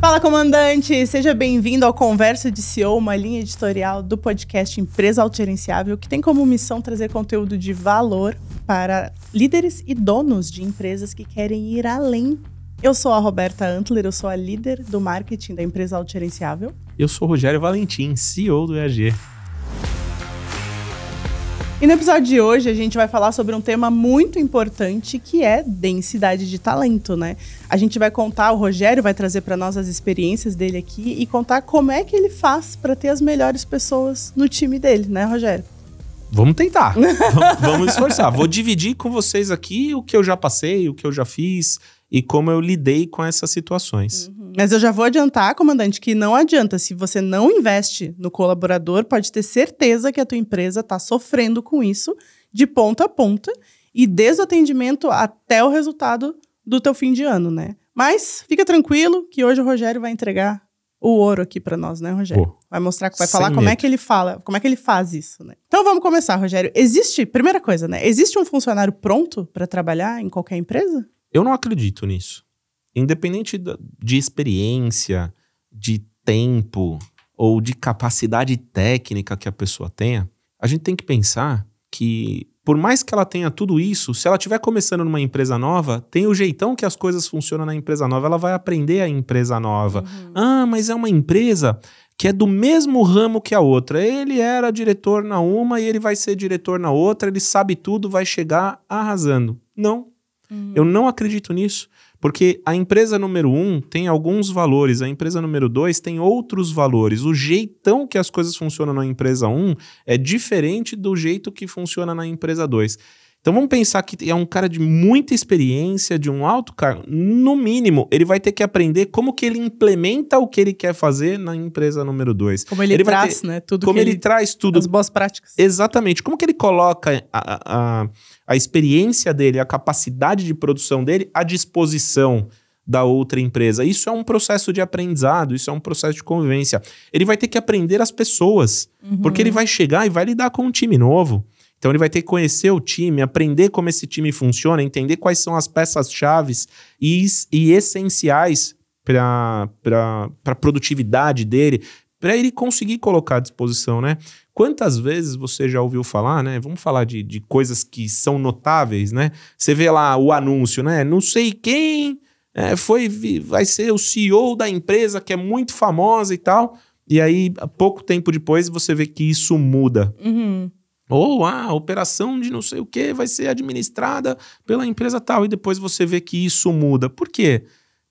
Fala, comandante! Seja bem-vindo ao Conversa de CEO, uma linha editorial do podcast Empresa Autogerenciável, que tem como missão trazer conteúdo de valor para líderes e donos de empresas que querem ir além. Eu sou a Roberta Antler, eu sou a líder do marketing da empresa Autogerenciável. Eu sou o Rogério Valentim, CEO do EAG. E no episódio de hoje a gente vai falar sobre um tema muito importante que é densidade de talento, né? A gente vai contar, o Rogério vai trazer para nós as experiências dele aqui e contar como é que ele faz para ter as melhores pessoas no time dele, né, Rogério? Vamos tentar. vamos esforçar. Vou dividir com vocês aqui o que eu já passei, o que eu já fiz e como eu lidei com essas situações. Uhum. Mas eu já vou adiantar, comandante, que não adianta. Se você não investe no colaborador, pode ter certeza que a tua empresa está sofrendo com isso de ponta a ponta e desde o atendimento até o resultado do teu fim de ano, né? Mas fica tranquilo que hoje o Rogério vai entregar o ouro aqui para nós, né, Rogério? Pô, vai mostrar, vai falar como é que ele fala, como é que ele faz isso, né? Então vamos começar, Rogério. Existe, primeira coisa, né? Existe um funcionário pronto para trabalhar em qualquer empresa? Eu não acredito nisso independente de experiência, de tempo ou de capacidade técnica que a pessoa tenha, a gente tem que pensar que por mais que ela tenha tudo isso, se ela estiver começando numa empresa nova, tem o jeitão que as coisas funcionam na empresa nova, ela vai aprender a empresa nova. Uhum. Ah, mas é uma empresa que é do mesmo ramo que a outra. Ele era diretor na uma e ele vai ser diretor na outra, ele sabe tudo, vai chegar arrasando. Não. Uhum. Eu não acredito nisso. Porque a empresa número um tem alguns valores, a empresa número dois tem outros valores. O jeitão que as coisas funcionam na empresa um é diferente do jeito que funciona na empresa dois. Então vamos pensar que é um cara de muita experiência, de um alto cargo. No mínimo, ele vai ter que aprender como que ele implementa o que ele quer fazer na empresa número dois. Como ele, ele traz, ter, né? Tudo como ele, ele, traz tudo. As boas práticas. Exatamente. Como que ele coloca a, a, a experiência dele, a capacidade de produção dele à disposição da outra empresa. Isso é um processo de aprendizado, isso é um processo de convivência. Ele vai ter que aprender as pessoas, uhum. porque ele vai chegar e vai lidar com um time novo. Então ele vai ter que conhecer o time, aprender como esse time funciona, entender quais são as peças-chave e, e, essenciais para a produtividade dele, para ele conseguir colocar à disposição, né? Quantas vezes você já ouviu falar, né? Vamos falar de, de coisas que são notáveis, né? Você vê lá o anúncio, né? Não sei quem é, foi, vai ser o CEO da empresa que é muito famosa e tal. E aí, pouco tempo depois, você vê que isso muda. Uhum. Ou ah, a operação de não sei o que vai ser administrada pela empresa tal. E depois você vê que isso muda. Por quê?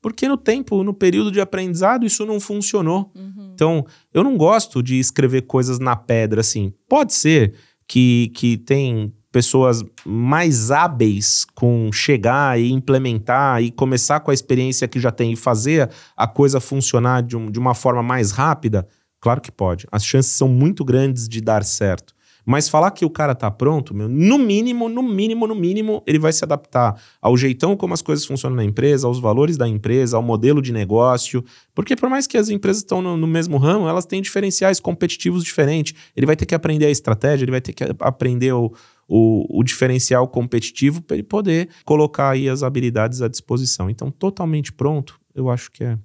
Porque no tempo, no período de aprendizado, isso não funcionou. Uhum. Então, eu não gosto de escrever coisas na pedra assim. Pode ser que, que tem pessoas mais hábeis com chegar e implementar e começar com a experiência que já tem e fazer a coisa funcionar de, um, de uma forma mais rápida? Claro que pode. As chances são muito grandes de dar certo. Mas falar que o cara tá pronto, meu, no mínimo, no mínimo, no mínimo, ele vai se adaptar ao jeitão como as coisas funcionam na empresa, aos valores da empresa, ao modelo de negócio. Porque por mais que as empresas estão no, no mesmo ramo, elas têm diferenciais competitivos diferentes. Ele vai ter que aprender a estratégia, ele vai ter que aprender o, o, o, diferencial competitivo para ele poder colocar aí as habilidades à disposição. Então, totalmente pronto, eu acho que é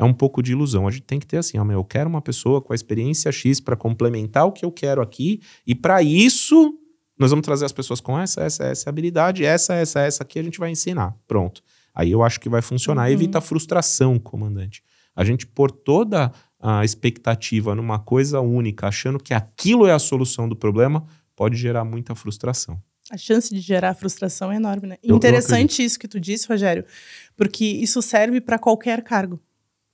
é um pouco de ilusão. A gente tem que ter assim, ó, meu, eu quero uma pessoa com a experiência X para complementar o que eu quero aqui, e para isso nós vamos trazer as pessoas com essa, essa, essa habilidade, essa, essa, essa aqui a gente vai ensinar. Pronto. Aí eu acho que vai funcionar. Uhum. Evita a frustração, comandante. A gente pôr toda a expectativa numa coisa única, achando que aquilo é a solução do problema, pode gerar muita frustração. A chance de gerar frustração é enorme, né? Eu, Interessante isso que tu disse, Rogério, porque isso serve para qualquer cargo.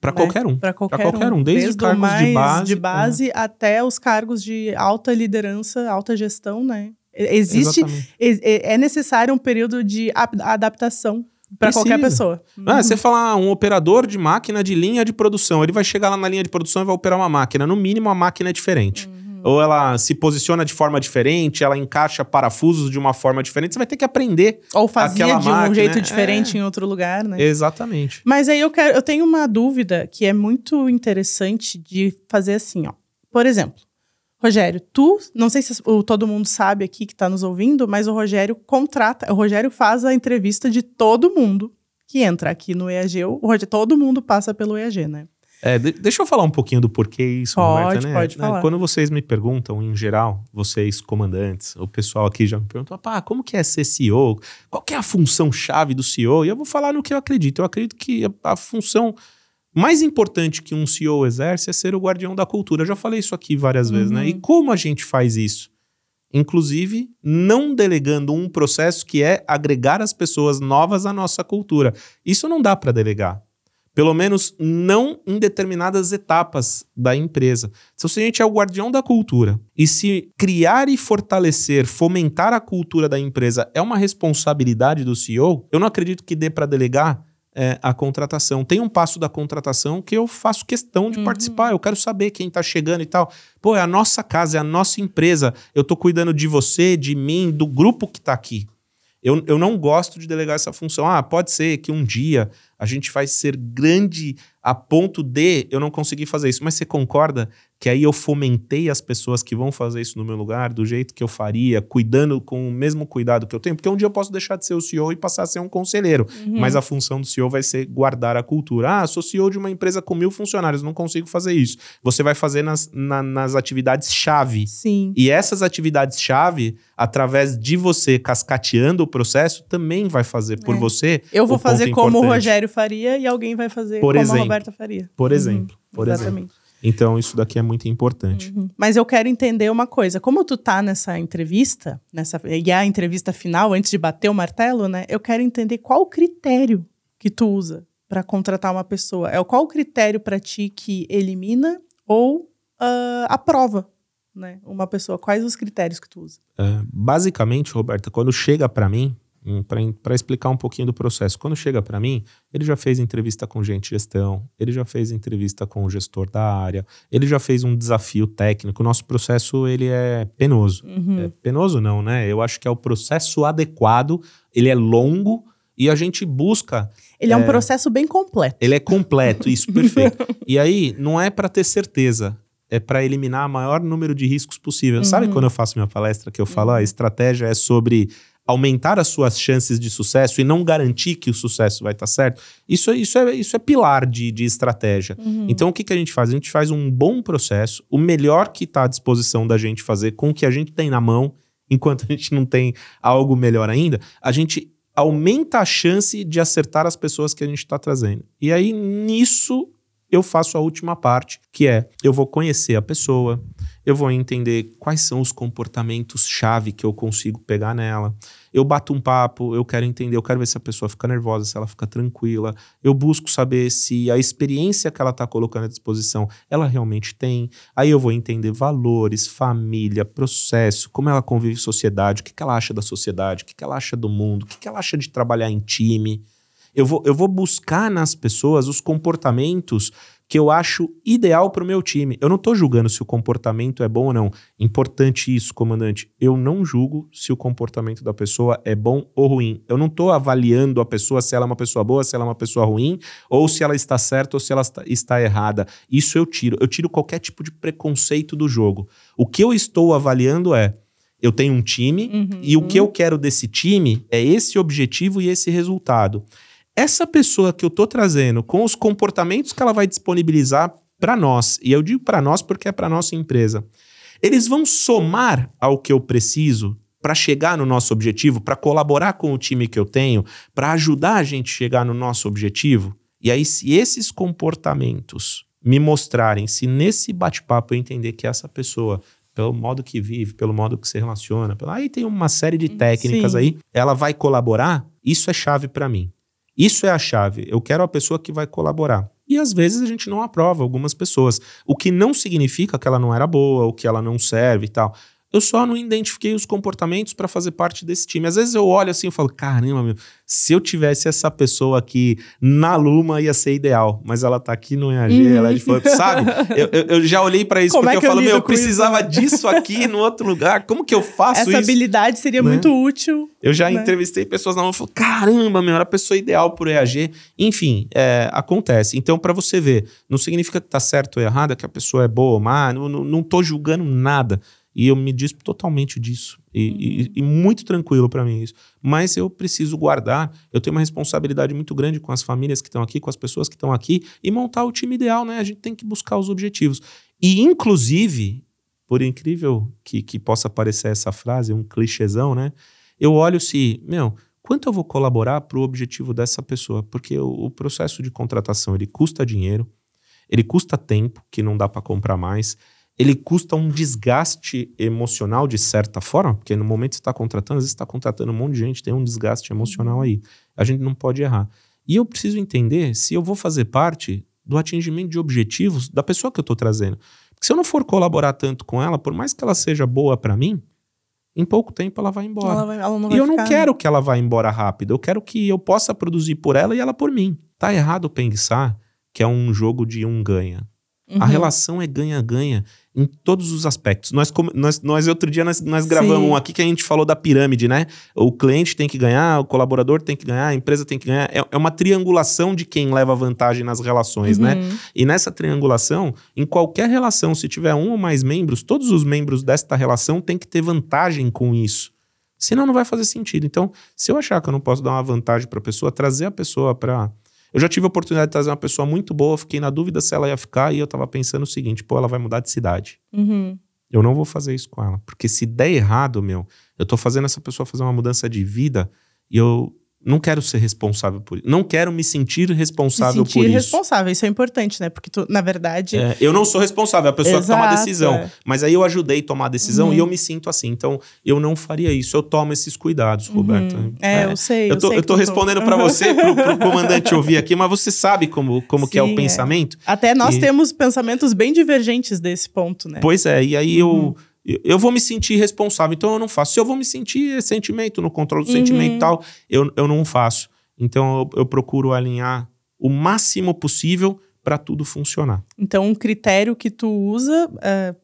Para né? qualquer um. Para qualquer, qualquer, um. Desde, desde cargos mais de base, de base é. até os cargos de alta liderança, alta gestão, né? Existe, é, é necessário um período de adaptação para qualquer pessoa. Ah, uhum. Você falar ah, um operador de máquina de linha de produção, ele vai chegar lá na linha de produção e vai operar uma máquina. No mínimo, a máquina é diferente. Uhum ou ela se posiciona de forma diferente, ela encaixa parafusos de uma forma diferente, você vai ter que aprender. Ou fazia de máquina. um jeito diferente é. em outro lugar, né? Exatamente. Mas aí eu quero, eu tenho uma dúvida que é muito interessante de fazer assim, ó. Por exemplo, Rogério, tu, não sei se o, todo mundo sabe aqui que está nos ouvindo, mas o Rogério contrata, o Rogério faz a entrevista de todo mundo que entra aqui no EAG. O Rogério, todo mundo passa pelo EAG, né? É, de, deixa eu falar um pouquinho do porquê isso, pode, Roberta, né? Pode, né? falar. Quando vocês me perguntam, em geral, vocês comandantes, o pessoal aqui já me perguntou, pá, como que é ser CEO? Qual que é a função-chave do CEO? E eu vou falar no que eu acredito. Eu acredito que a, a função mais importante que um CEO exerce é ser o guardião da cultura. Eu já falei isso aqui várias uhum. vezes, né? E Uhum. como a gente faz isso? Inclusive, não delegando um processo que é agregar as pessoas novas à nossa cultura. Isso não dá para delegar. Pelo menos não em determinadas etapas da empresa. Então, se a gente é o guardião da cultura e se criar e fortalecer, fomentar a cultura da empresa é uma responsabilidade do CEO, eu não acredito que dê para delegar é, a contratação. Tem um passo da contratação que eu faço questão de Uhum. participar. Eu quero saber quem está chegando e tal. Pô, é a nossa casa, é a nossa empresa. Eu estou cuidando de você, de mim, do grupo que está aqui. Eu, eu não gosto de delegar essa função. Ah, pode ser que um dia a gente vai ser grande a ponto de eu não conseguir fazer isso. Mas você concorda que aí eu fomentei as pessoas que vão fazer isso no meu lugar, do jeito que eu faria, cuidando com o mesmo cuidado que eu tenho? Porque um dia eu posso deixar de ser o CEO e passar a ser um conselheiro. Uhum. Mas a função do CEO vai ser guardar a cultura. Ah, sou CEO de uma empresa com mil funcionários, não consigo fazer isso. Você vai fazer nas, na, nas atividades-chave. Sim. E essas atividades-chave, através de você cascateando o processo, também vai fazer por É. você. Eu vou o fazer como o importante. Rogério faria e alguém vai fazer Por como exemplo. a Roberta faria. Por Uhum, exemplo. Por exemplo. Então, isso daqui é muito importante. Uhum. Mas eu quero entender uma coisa. Como tu tá nessa entrevista, nessa, e a entrevista final, antes de bater o martelo, né? Eu quero entender qual o critério que tu usa para contratar uma pessoa. É qual o critério para ti que elimina ou ah, aprova, né? Uma pessoa. Quais os critérios que tu usa? É, basicamente, Roberta, quando chega para mim, para explicar um pouquinho do processo, quando chega para mim, ele já fez entrevista com gente de gestão, ele já fez entrevista com o gestor da área, ele já fez um desafio técnico. O nosso processo ele é penoso. Uhum. É, penoso não, né? Eu acho que é o processo adequado, ele é longo e a gente busca Ele é, um É. processo bem completo. Ele é completo, isso, perfeito. E aí, não é para ter certeza, é para eliminar o maior número de riscos possível. Sabe Uhum. quando eu faço minha palestra que eu falo, a estratégia é sobre aumentar as suas chances de sucesso e não garantir que o sucesso vai estar certo? Isso, é- isso, é, isso é pilar de, de estratégia. Uhum. Então, o que, que a gente faz? A gente faz um bom processo, o melhor que está à disposição da gente fazer com o que a gente tem na mão, enquanto a gente não tem algo melhor ainda, a gente aumenta a chance de acertar as pessoas que a gente está trazendo. E aí, nisso, eu faço a última parte, que é eu vou conhecer a pessoa, eu vou entender quais são os comportamentos-chave que eu consigo pegar nela. Eu bato um papo, eu quero entender, eu quero ver se a pessoa fica nervosa, se ela fica tranquila. Eu busco saber se a experiência que ela está colocando à disposição, ela realmente tem. Aí eu vou entender valores, família, processo, como ela convive em sociedade, o que, que ela acha da sociedade, o que, que ela acha do mundo, o que, que ela acha de trabalhar em time. Eu vou, eu vou buscar nas pessoas os comportamentos que eu acho ideal para o meu time. Eu não estou julgando se o comportamento é bom ou não. Importante isso, comandante. Eu não julgo se o comportamento da pessoa é bom ou ruim. Eu não estou avaliando a pessoa se ela é uma pessoa boa, se ela é uma pessoa ruim, ou se ela está certa ou se ela está, errada. Isso eu tiro. Eu tiro qualquer tipo de preconceito do jogo. O que eu estou avaliando é eu tenho um time Uhum. e o que eu quero desse time é esse objetivo e esse resultado. Essa pessoa que eu tô trazendo, com os comportamentos que ela vai disponibilizar para nós, e eu digo para nós porque é para nossa empresa, eles vão somar ao que eu preciso para chegar no nosso objetivo, para colaborar com o time que eu tenho, para ajudar a gente a chegar no nosso objetivo. E aí, se esses comportamentos me mostrarem, se nesse bate-papo eu entender que essa pessoa pelo modo que vive, pelo modo que se relaciona. Aí tem uma série de técnicas Sim. aí. Ela vai colaborar. Isso é chave para mim. Isso é a chave. Eu quero a pessoa que vai colaborar. E às vezes a gente não aprova algumas pessoas. O que não significa que ela não era boa, ou que ela não serve e tal. Eu só não identifiquei os comportamentos para fazer parte desse time. Às vezes eu olho assim e falo: caramba, meu, se eu tivesse essa pessoa aqui na Luma ia ser ideal. Mas ela tá aqui no EAG, Uhum. ela é de fora. Sabe? Eu, eu- eu já olhei para isso Como porque é eu eu falo: meu, eu isso, precisava né? disso aqui no outro lugar. Como que eu faço Essa isso? habilidade seria Né? muito útil. Eu já né? entrevistei pessoas na mão e falei, caramba, meu, era a pessoa ideal pro EAG. Enfim, é, acontece. Então, para você ver, não significa que tá certo ou errado, que a pessoa é boa ou má, não, não, não tô julgando nada. E eu me dispo totalmente disso. E, uhum. e, e muito tranquilo para mim isso. Mas eu preciso guardar. Eu tenho uma responsabilidade muito grande com as famílias que estão aqui, com as pessoas que estão aqui, e montar o time ideal, né? A gente tem que buscar os objetivos. E, inclusive, por incrível que, que possa parecer essa frase, um clichêzão, né? Eu olho se, meu, quanto eu vou colaborar para o objetivo dessa pessoa? Porque o, o, processo de contratação ele custa dinheiro, ele custa tempo que não dá para comprar mais, ele custa um desgaste emocional de certa forma, porque no momento que você está contratando, às vezes você está contratando um monte de gente, tem um desgaste emocional aí. A gente não pode errar. E eu preciso entender se eu vou fazer parte do atingimento de objetivos da pessoa que eu estou trazendo. Porque se eu não for colaborar tanto com ela, por mais que ela seja boa para mim, em pouco tempo ela vai embora. Ela vai, ela e eu não quero que ela vá embora rápido. Eu quero que eu possa produzir por ela e ela por mim. Tá errado pensar que é um jogo de um ganha. Uhum. A relação é ganha-ganha em todos os aspectos. Nós, nós, nós outro dia, nós, nós gravamos um aqui que a gente falou da pirâmide, né? O cliente tem que ganhar, o colaborador tem que ganhar, a empresa tem que ganhar. É, é uma triangulação de quem leva vantagem nas relações, né? uhum. né? E nessa triangulação, em qualquer relação, se tiver um ou mais membros, todos os membros desta relação têm que ter vantagem com isso. Senão não vai fazer sentido. Então, se eu achar que eu não posso dar uma vantagem para a pessoa, trazer a pessoa para eu já tive a oportunidade de trazer uma pessoa muito boa, fiquei na dúvida se ela ia ficar e eu tava pensando o seguinte: pô, ela vai mudar de cidade. Uhum. Eu não vou fazer isso com ela. Porque se der errado, meu, eu tô fazendo essa pessoa fazer uma mudança de vida e eu não quero ser responsável por isso. Não quero me sentir responsável me sentir por isso. responsável, isso é importante, né? Porque tu, na verdade. É, eu não sou responsável, é a pessoa Exato, que toma a decisão. É. Mas aí eu ajudei a tomar a decisão uhum. e eu me sinto assim. Então, eu não faria isso. Eu tomo esses cuidados, uhum. Roberta. É, é, eu sei. Eu tô, eu tô respondendo para você, pro, pro comandante ouvir aqui, mas você sabe como, como Sim, que é o é. pensamento. Até nós e... temos pensamentos bem divergentes desse ponto, né? Pois é, e aí uhum. eu eu vou me sentir responsável, então eu não faço. Se eu vou me sentir sentimento, no controle do uhum. sentimento e tal, eu, eu não faço. Então eu, eu procuro alinhar o máximo possível para tudo funcionar. Então um critério que tu usa é,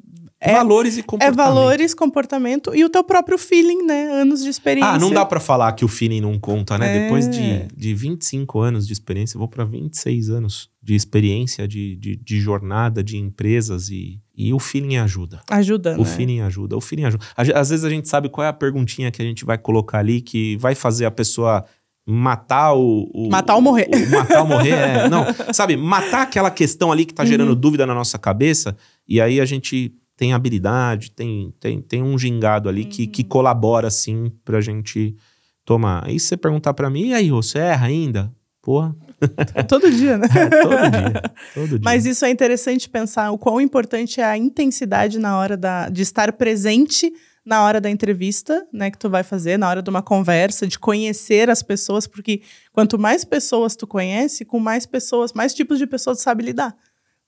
é, valores e comportamento. É valores, comportamento e o teu próprio feeling, né? Anos de experiência. Ah, não dá para falar que o feeling não conta, né? É. Depois de, de 25 anos de experiência, eu vou para 26 anos de experiência, de, de, de, jornada, de empresas e, e o feeling ajuda. Ajuda, O né? feeling ajuda. O feeling ajuda. Às vezes a gente sabe qual é a perguntinha que a gente vai colocar ali que vai fazer a pessoa matar o, o matar ou morrer. O, matar ou morrer, é, não, sabe, matar aquela questão ali que tá gerando uhum. dúvida na nossa cabeça e aí a gente tem habilidade, tem, tem, tem um gingado ali uhum. que, que uhum. colabora assim pra gente tomar. Aí você perguntar para mim, e aí, você erra ainda? Porra. todo dia, né? É, todo dia. Todo dia. Mas isso é interessante pensar o quão importante é a intensidade na hora da, de estar presente na hora da entrevista, né, que tu vai fazer, na hora de uma conversa, de conhecer as pessoas, porque quanto mais pessoas tu conhece, com mais pessoas, mais tipos de pessoas tu sabe lidar.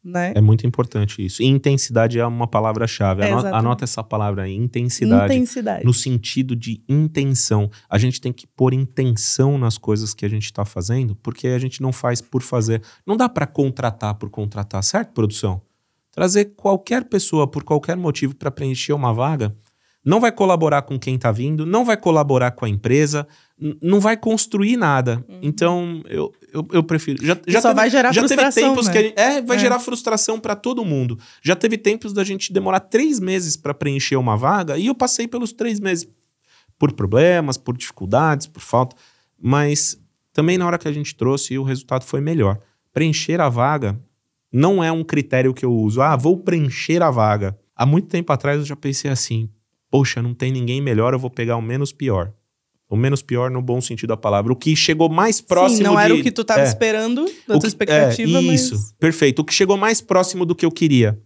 Né? É muito importante isso. E intensidade é uma palavra-chave. É, anota, essa palavra aí, intensidade. Intensidade. No sentido de intenção. A gente tem que pôr intenção nas coisas que a gente está fazendo, porque a gente não faz por fazer. Não dá para contratar por contratar, certo, produção? Trazer qualquer pessoa por qualquer motivo para preencher uma vaga não vai colaborar com quem está vindo, não vai colaborar com a empresa, não vai construir nada. Uhum. Então, eu, eu, eu, prefiro. Já, já só teve, vai gerar já frustração. Teve tempos né? que gente, é, vai é. gerar frustração para todo mundo. Já teve tempos da gente demorar três meses para preencher uma vaga e eu passei pelos três meses por problemas, por dificuldades, por falta. Mas também na hora que a gente trouxe, o resultado foi melhor. Preencher a vaga não é um critério que eu uso. Ah, vou preencher a vaga. Há muito tempo atrás eu já pensei assim: poxa, não tem ninguém melhor, eu vou pegar o menos pior. O menos pior no bom sentido da palavra. O que chegou mais próximo. Sim, não de, era o que tu estava é, esperando, da tua expectativa, é, Isso, mas... perfeito. O que chegou mais próximo do que eu queria.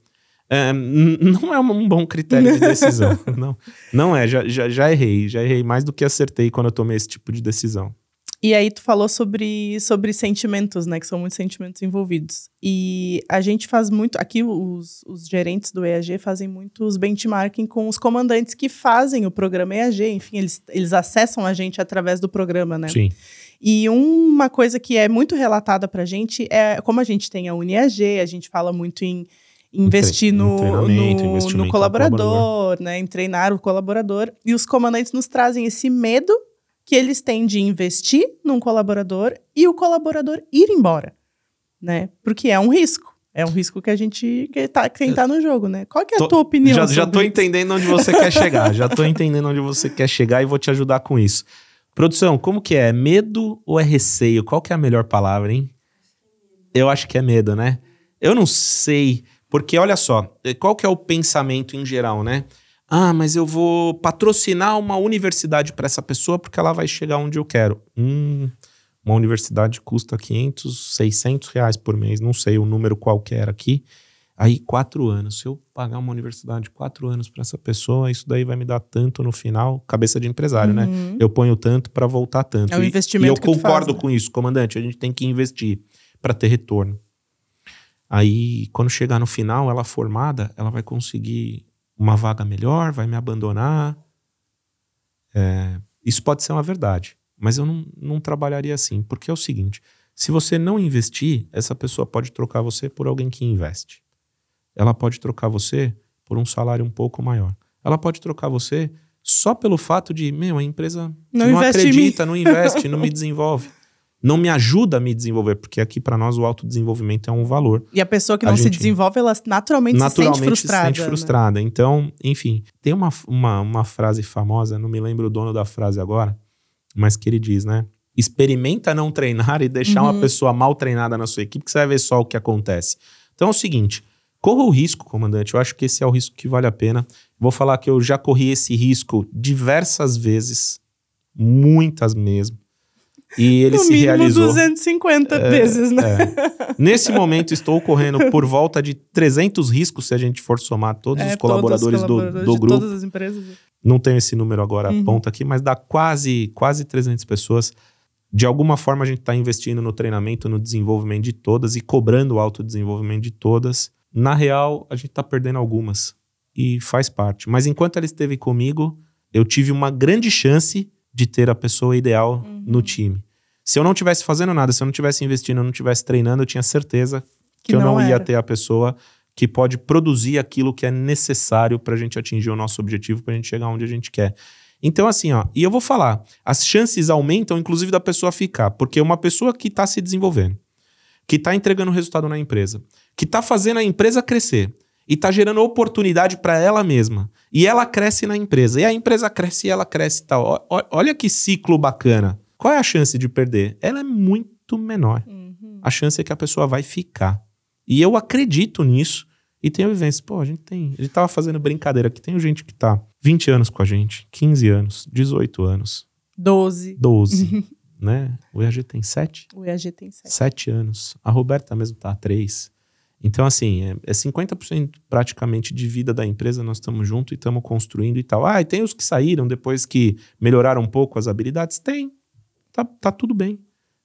É, não é um bom critério de decisão. não, não é, já, já, já errei. Já errei mais do que acertei quando eu tomei esse tipo de decisão. E aí tu falou sobre, sobre sentimentos, né? Que são muitos sentimentos envolvidos. E a gente faz muito. Aqui os, os gerentes do EAG fazem muitos benchmarking com os comandantes que fazem o programa EAG. Enfim, eles, eles acessam a gente através do programa, né? Sim. E uma coisa que é muito relatada pra gente é como a gente tem a UniAG, a gente fala muito em investir no, no, no colaborador, colaborador, né? Em treinar o colaborador. E os comandantes nos trazem esse medo que eles têm de investir num colaborador e o colaborador ir embora, né? Porque é um risco. É um risco que a gente que tá, quem tá no jogo, né? Qual que é a Tô- tua opinião? Já, já tô isso? entendendo onde você quer chegar. Já tô entendendo onde você quer chegar e vou te ajudar com isso. Produção, como que é? Medo ou é receio? Qual que é a melhor palavra, hein? Eu acho que é medo, né? Eu não sei, porque olha só, eh, qual que é o pensamento em geral, né? Ah, mas eu vou patrocinar uma universidade para essa pessoa porque ela vai chegar onde eu quero. Hum, uma universidade custa 500, 600 reais por mês, não sei o número qualquer aqui. Aí, quatro anos. Se eu pagar uma universidade quatro anos para essa pessoa, isso daí vai me dar tanto no final. Cabeça de empresário, né? Uhum. Eu ponho tanto para voltar tanto. É um E- investimento E eu que tu faz, concordo né? com isso, comandante. A gente tem que investir para ter retorno. Aí, quando chegar no final, ela formada, ela vai conseguir uma vaga melhor, vai me abandonar. É, isso pode ser uma verdade, mas eu não, não trabalharia assim, porque é o seguinte: se você não investir, essa pessoa pode trocar você por alguém que investe. Ela pode trocar você por um salário um pouco maior. Ela pode trocar você só pelo fato de, meu, a empresa Não não, acredita, não investe, não me desenvolve. Não me ajuda a me desenvolver, porque aqui para nós o autodesenvolvimento é um valor. E a pessoa que não se desenvolve, ela naturalmente, Naturalmente se sente frustrada. sente né? frustrada. Então, enfim, tem uma, uma, uma frase famosa, não me lembro o dono da frase agora, mas que ele diz, né? Experimenta não treinar e deixar Uhum. uma pessoa mal treinada na sua equipe, que você vai ver só o que acontece. Então é o seguinte: corra o risco, comandante. Eu acho que esse é o risco que vale a pena. Vou falar que eu já corri esse risco diversas vezes, muitas mesmo. E ele no se mínimo realizou. 250 vezes, né? É. Nesse momento, estou correndo por volta de 300 riscos, se a gente for somar todos É, os colaboradores, todos os colaboradores do, do grupo. todas as empresas. Não tenho esse número agora Uhum. à ponta aqui, mas dá quase, quase 300 pessoas. De alguma forma, a gente está investindo no treinamento, no desenvolvimento de todas e cobrando o autodesenvolvimento de todas. Na real, a gente está perdendo algumas e faz parte. Mas enquanto ela esteve comigo, eu tive uma grande chance de ter a pessoa ideal Uhum. no time. Se eu não tivesse fazendo nada, se eu não tivesse investindo, eu não tivesse treinando, eu tinha certeza que, eu não ia era. ter a pessoa que pode produzir aquilo que é necessário para a gente atingir o nosso objetivo, para a gente chegar onde a gente quer. Então, assim, ó, e eu vou falar, as chances aumentam, inclusive, da pessoa ficar, porque uma pessoa que está se desenvolvendo, que está entregando resultado na empresa, que está fazendo a empresa crescer e está gerando oportunidade para ela mesma, e ela cresce na empresa, e a empresa cresce e ela cresce e tal. Ó- Olha que ciclo bacana. Qual é a chance de perder? Ela é muito menor Uhum. a chance é que a pessoa vai ficar. E eu acredito nisso e tenho vivência. Pô, a gente tem. A gente tava fazendo brincadeira aqui. Tem gente que tá 20 anos com a gente, 15 anos, 18 anos, 12. 12, né? O EAG tem 7? O EAG tem 7. 7 anos. A Roberta mesmo tá há 3. Então, assim, é, é 50% praticamente de vida da empresa, nós estamos juntos e estamos construindo e tal. Ah, e tem os que saíram depois que melhoraram um pouco as habilidades? Tem. Tá, tá tudo bem,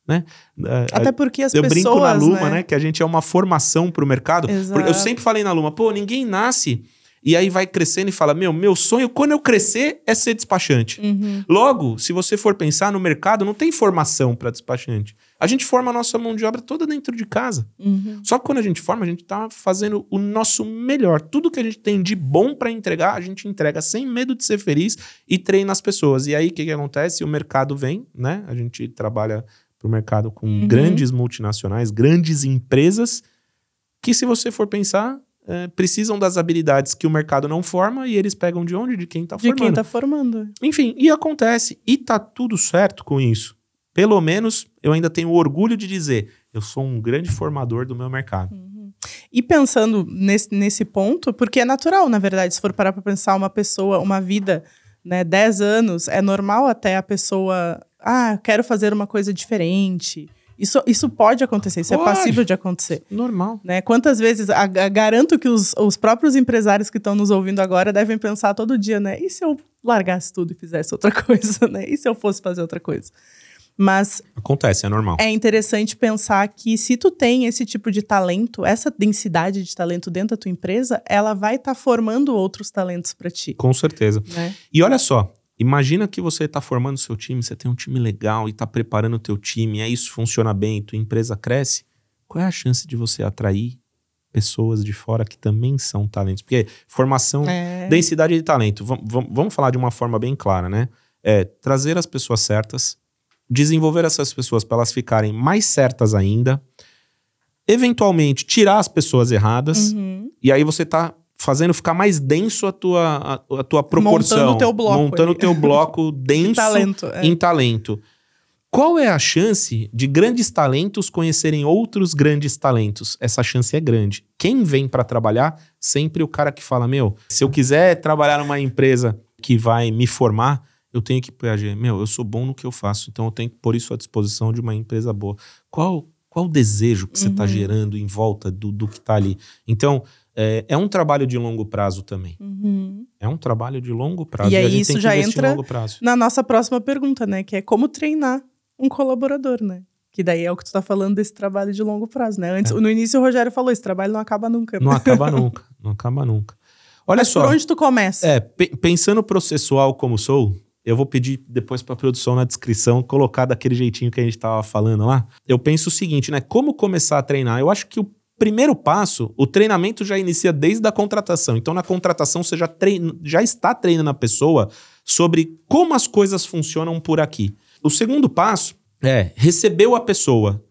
né? É, Até porque as eu pessoas, brinco na Luma, né? né? Que a gente é uma formação pro mercado. Exato. Porque Eu sempre falei na Luma, pô, ninguém nasce e aí vai crescendo e fala: Meu, meu sonho, quando eu crescer, é ser despachante. Uhum. Logo, se você for pensar no mercado, não tem formação para despachante. A gente forma a nossa mão de obra toda dentro de casa. Uhum. Só que quando a gente forma, a gente tá fazendo o nosso melhor. Tudo que a gente tem de bom para entregar, a gente entrega sem medo de ser feliz e treina as pessoas. E aí, o que, que acontece? O mercado vem, né? A gente trabalha pro mercado com Uhum. grandes multinacionais, grandes empresas, que se você for pensar, é, precisam das habilidades que o mercado não forma e eles pegam de onde? De quem tá De formando. quem tá formando. Enfim, e acontece. E tá tudo certo com isso. Pelo menos eu ainda tenho orgulho de dizer, eu sou um grande formador do meu mercado. E pensando nesse, nesse ponto, porque é natural, na verdade, se for parar para pensar uma pessoa, uma vida, né, 10 anos, é normal até a pessoa, ah, quero fazer uma coisa diferente. Isso, isso pode acontecer, isso é Pode. passível de acontecer. Normal. Né? Quantas vezes, a- a- garanto que os, os próprios empresários que estão nos ouvindo agora devem pensar todo dia, né? E se eu largasse tudo e fizesse outra coisa, né? E se eu fosse fazer outra coisa? Mas Acontece, é normal. é interessante pensar que se tu tem esse tipo de talento, essa densidade de talento dentro da tua empresa, ela vai estar formando outros talentos para ti, Com certeza. né? E olha só, imagina que você está formando seu time, você tem um time legal e está preparando o teu time, aí isso funciona bem, tua empresa cresce. Qual é a chance de você atrair pessoas de fora que também são talentos? Porque formação, É. densidade de talento, vam- vam- vamos falar de uma forma bem clara, né? É trazer as pessoas certas, desenvolver essas pessoas para elas ficarem mais certas ainda, eventualmente tirar as pessoas erradas, Uhum. e aí você tá fazendo ficar mais denso a tua, a, a tua proporção. Montando o teu bloco Montando o teu bloco denso Talento. é. em talento. Qual é a chance de grandes talentos conhecerem outros grandes talentos? Essa chance é grande. Quem vem para trabalhar, sempre o cara que fala: Meu, se eu quiser trabalhar numa empresa que vai me formar, eu tenho que PAG. Meu, eu sou bom no que eu faço, então eu tenho que pôr isso à disposição de uma empresa boa. Qual, qual o desejo que você está Uhum. gerando em volta do, do que está ali? Então, é, é um trabalho de longo prazo também. Uhum. É um trabalho de longo prazo. E aí a gente isso já entra-. Na nossa próxima pergunta, né? Que é como treinar um colaborador, né? Que daí é o que tu tá falando desse trabalho de longo prazo, né? Antes, É. No início o Rogério falou, esse trabalho não acaba nunca. Não acaba nunca. Não acaba nunca. Olha Mas só. por onde tu começa? É, pe- pensando processual como sou, eu vou pedir depois para produção na descrição colocar daquele jeitinho que a gente tava falando lá. Eu penso o seguinte, né? Como começar a treinar? Eu acho que o primeiro passo, o treinamento já inicia desde a contratação. Então, na contratação, você já, treina, já está treinando a pessoa sobre como as coisas funcionam por aqui. O segundo passo é recebeu a pessoa.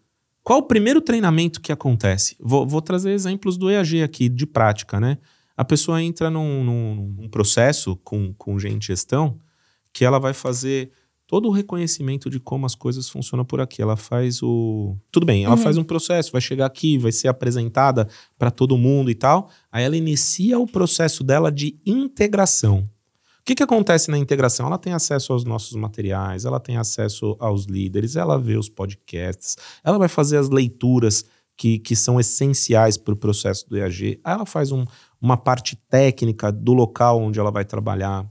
Qual o primeiro treinamento que acontece? Vou, vou trazer exemplos do EAG aqui, de prática, né? A pessoa entra num, num- num processo com, com gente gestão que ela vai fazer todo o reconhecimento de como as coisas funcionam por aqui. Ela faz o. Tudo bem, ela Uhum. faz um processo, vai chegar aqui, vai ser apresentada para todo mundo e tal. Aí ela inicia o processo dela de integração. O que, que acontece na integração? Ela tem acesso aos nossos materiais, ela tem acesso aos líderes, ela vê os podcasts, ela vai fazer as leituras que, que são essenciais para o processo do EAG. Aí ela faz um- uma parte técnica do local onde ela vai trabalhar.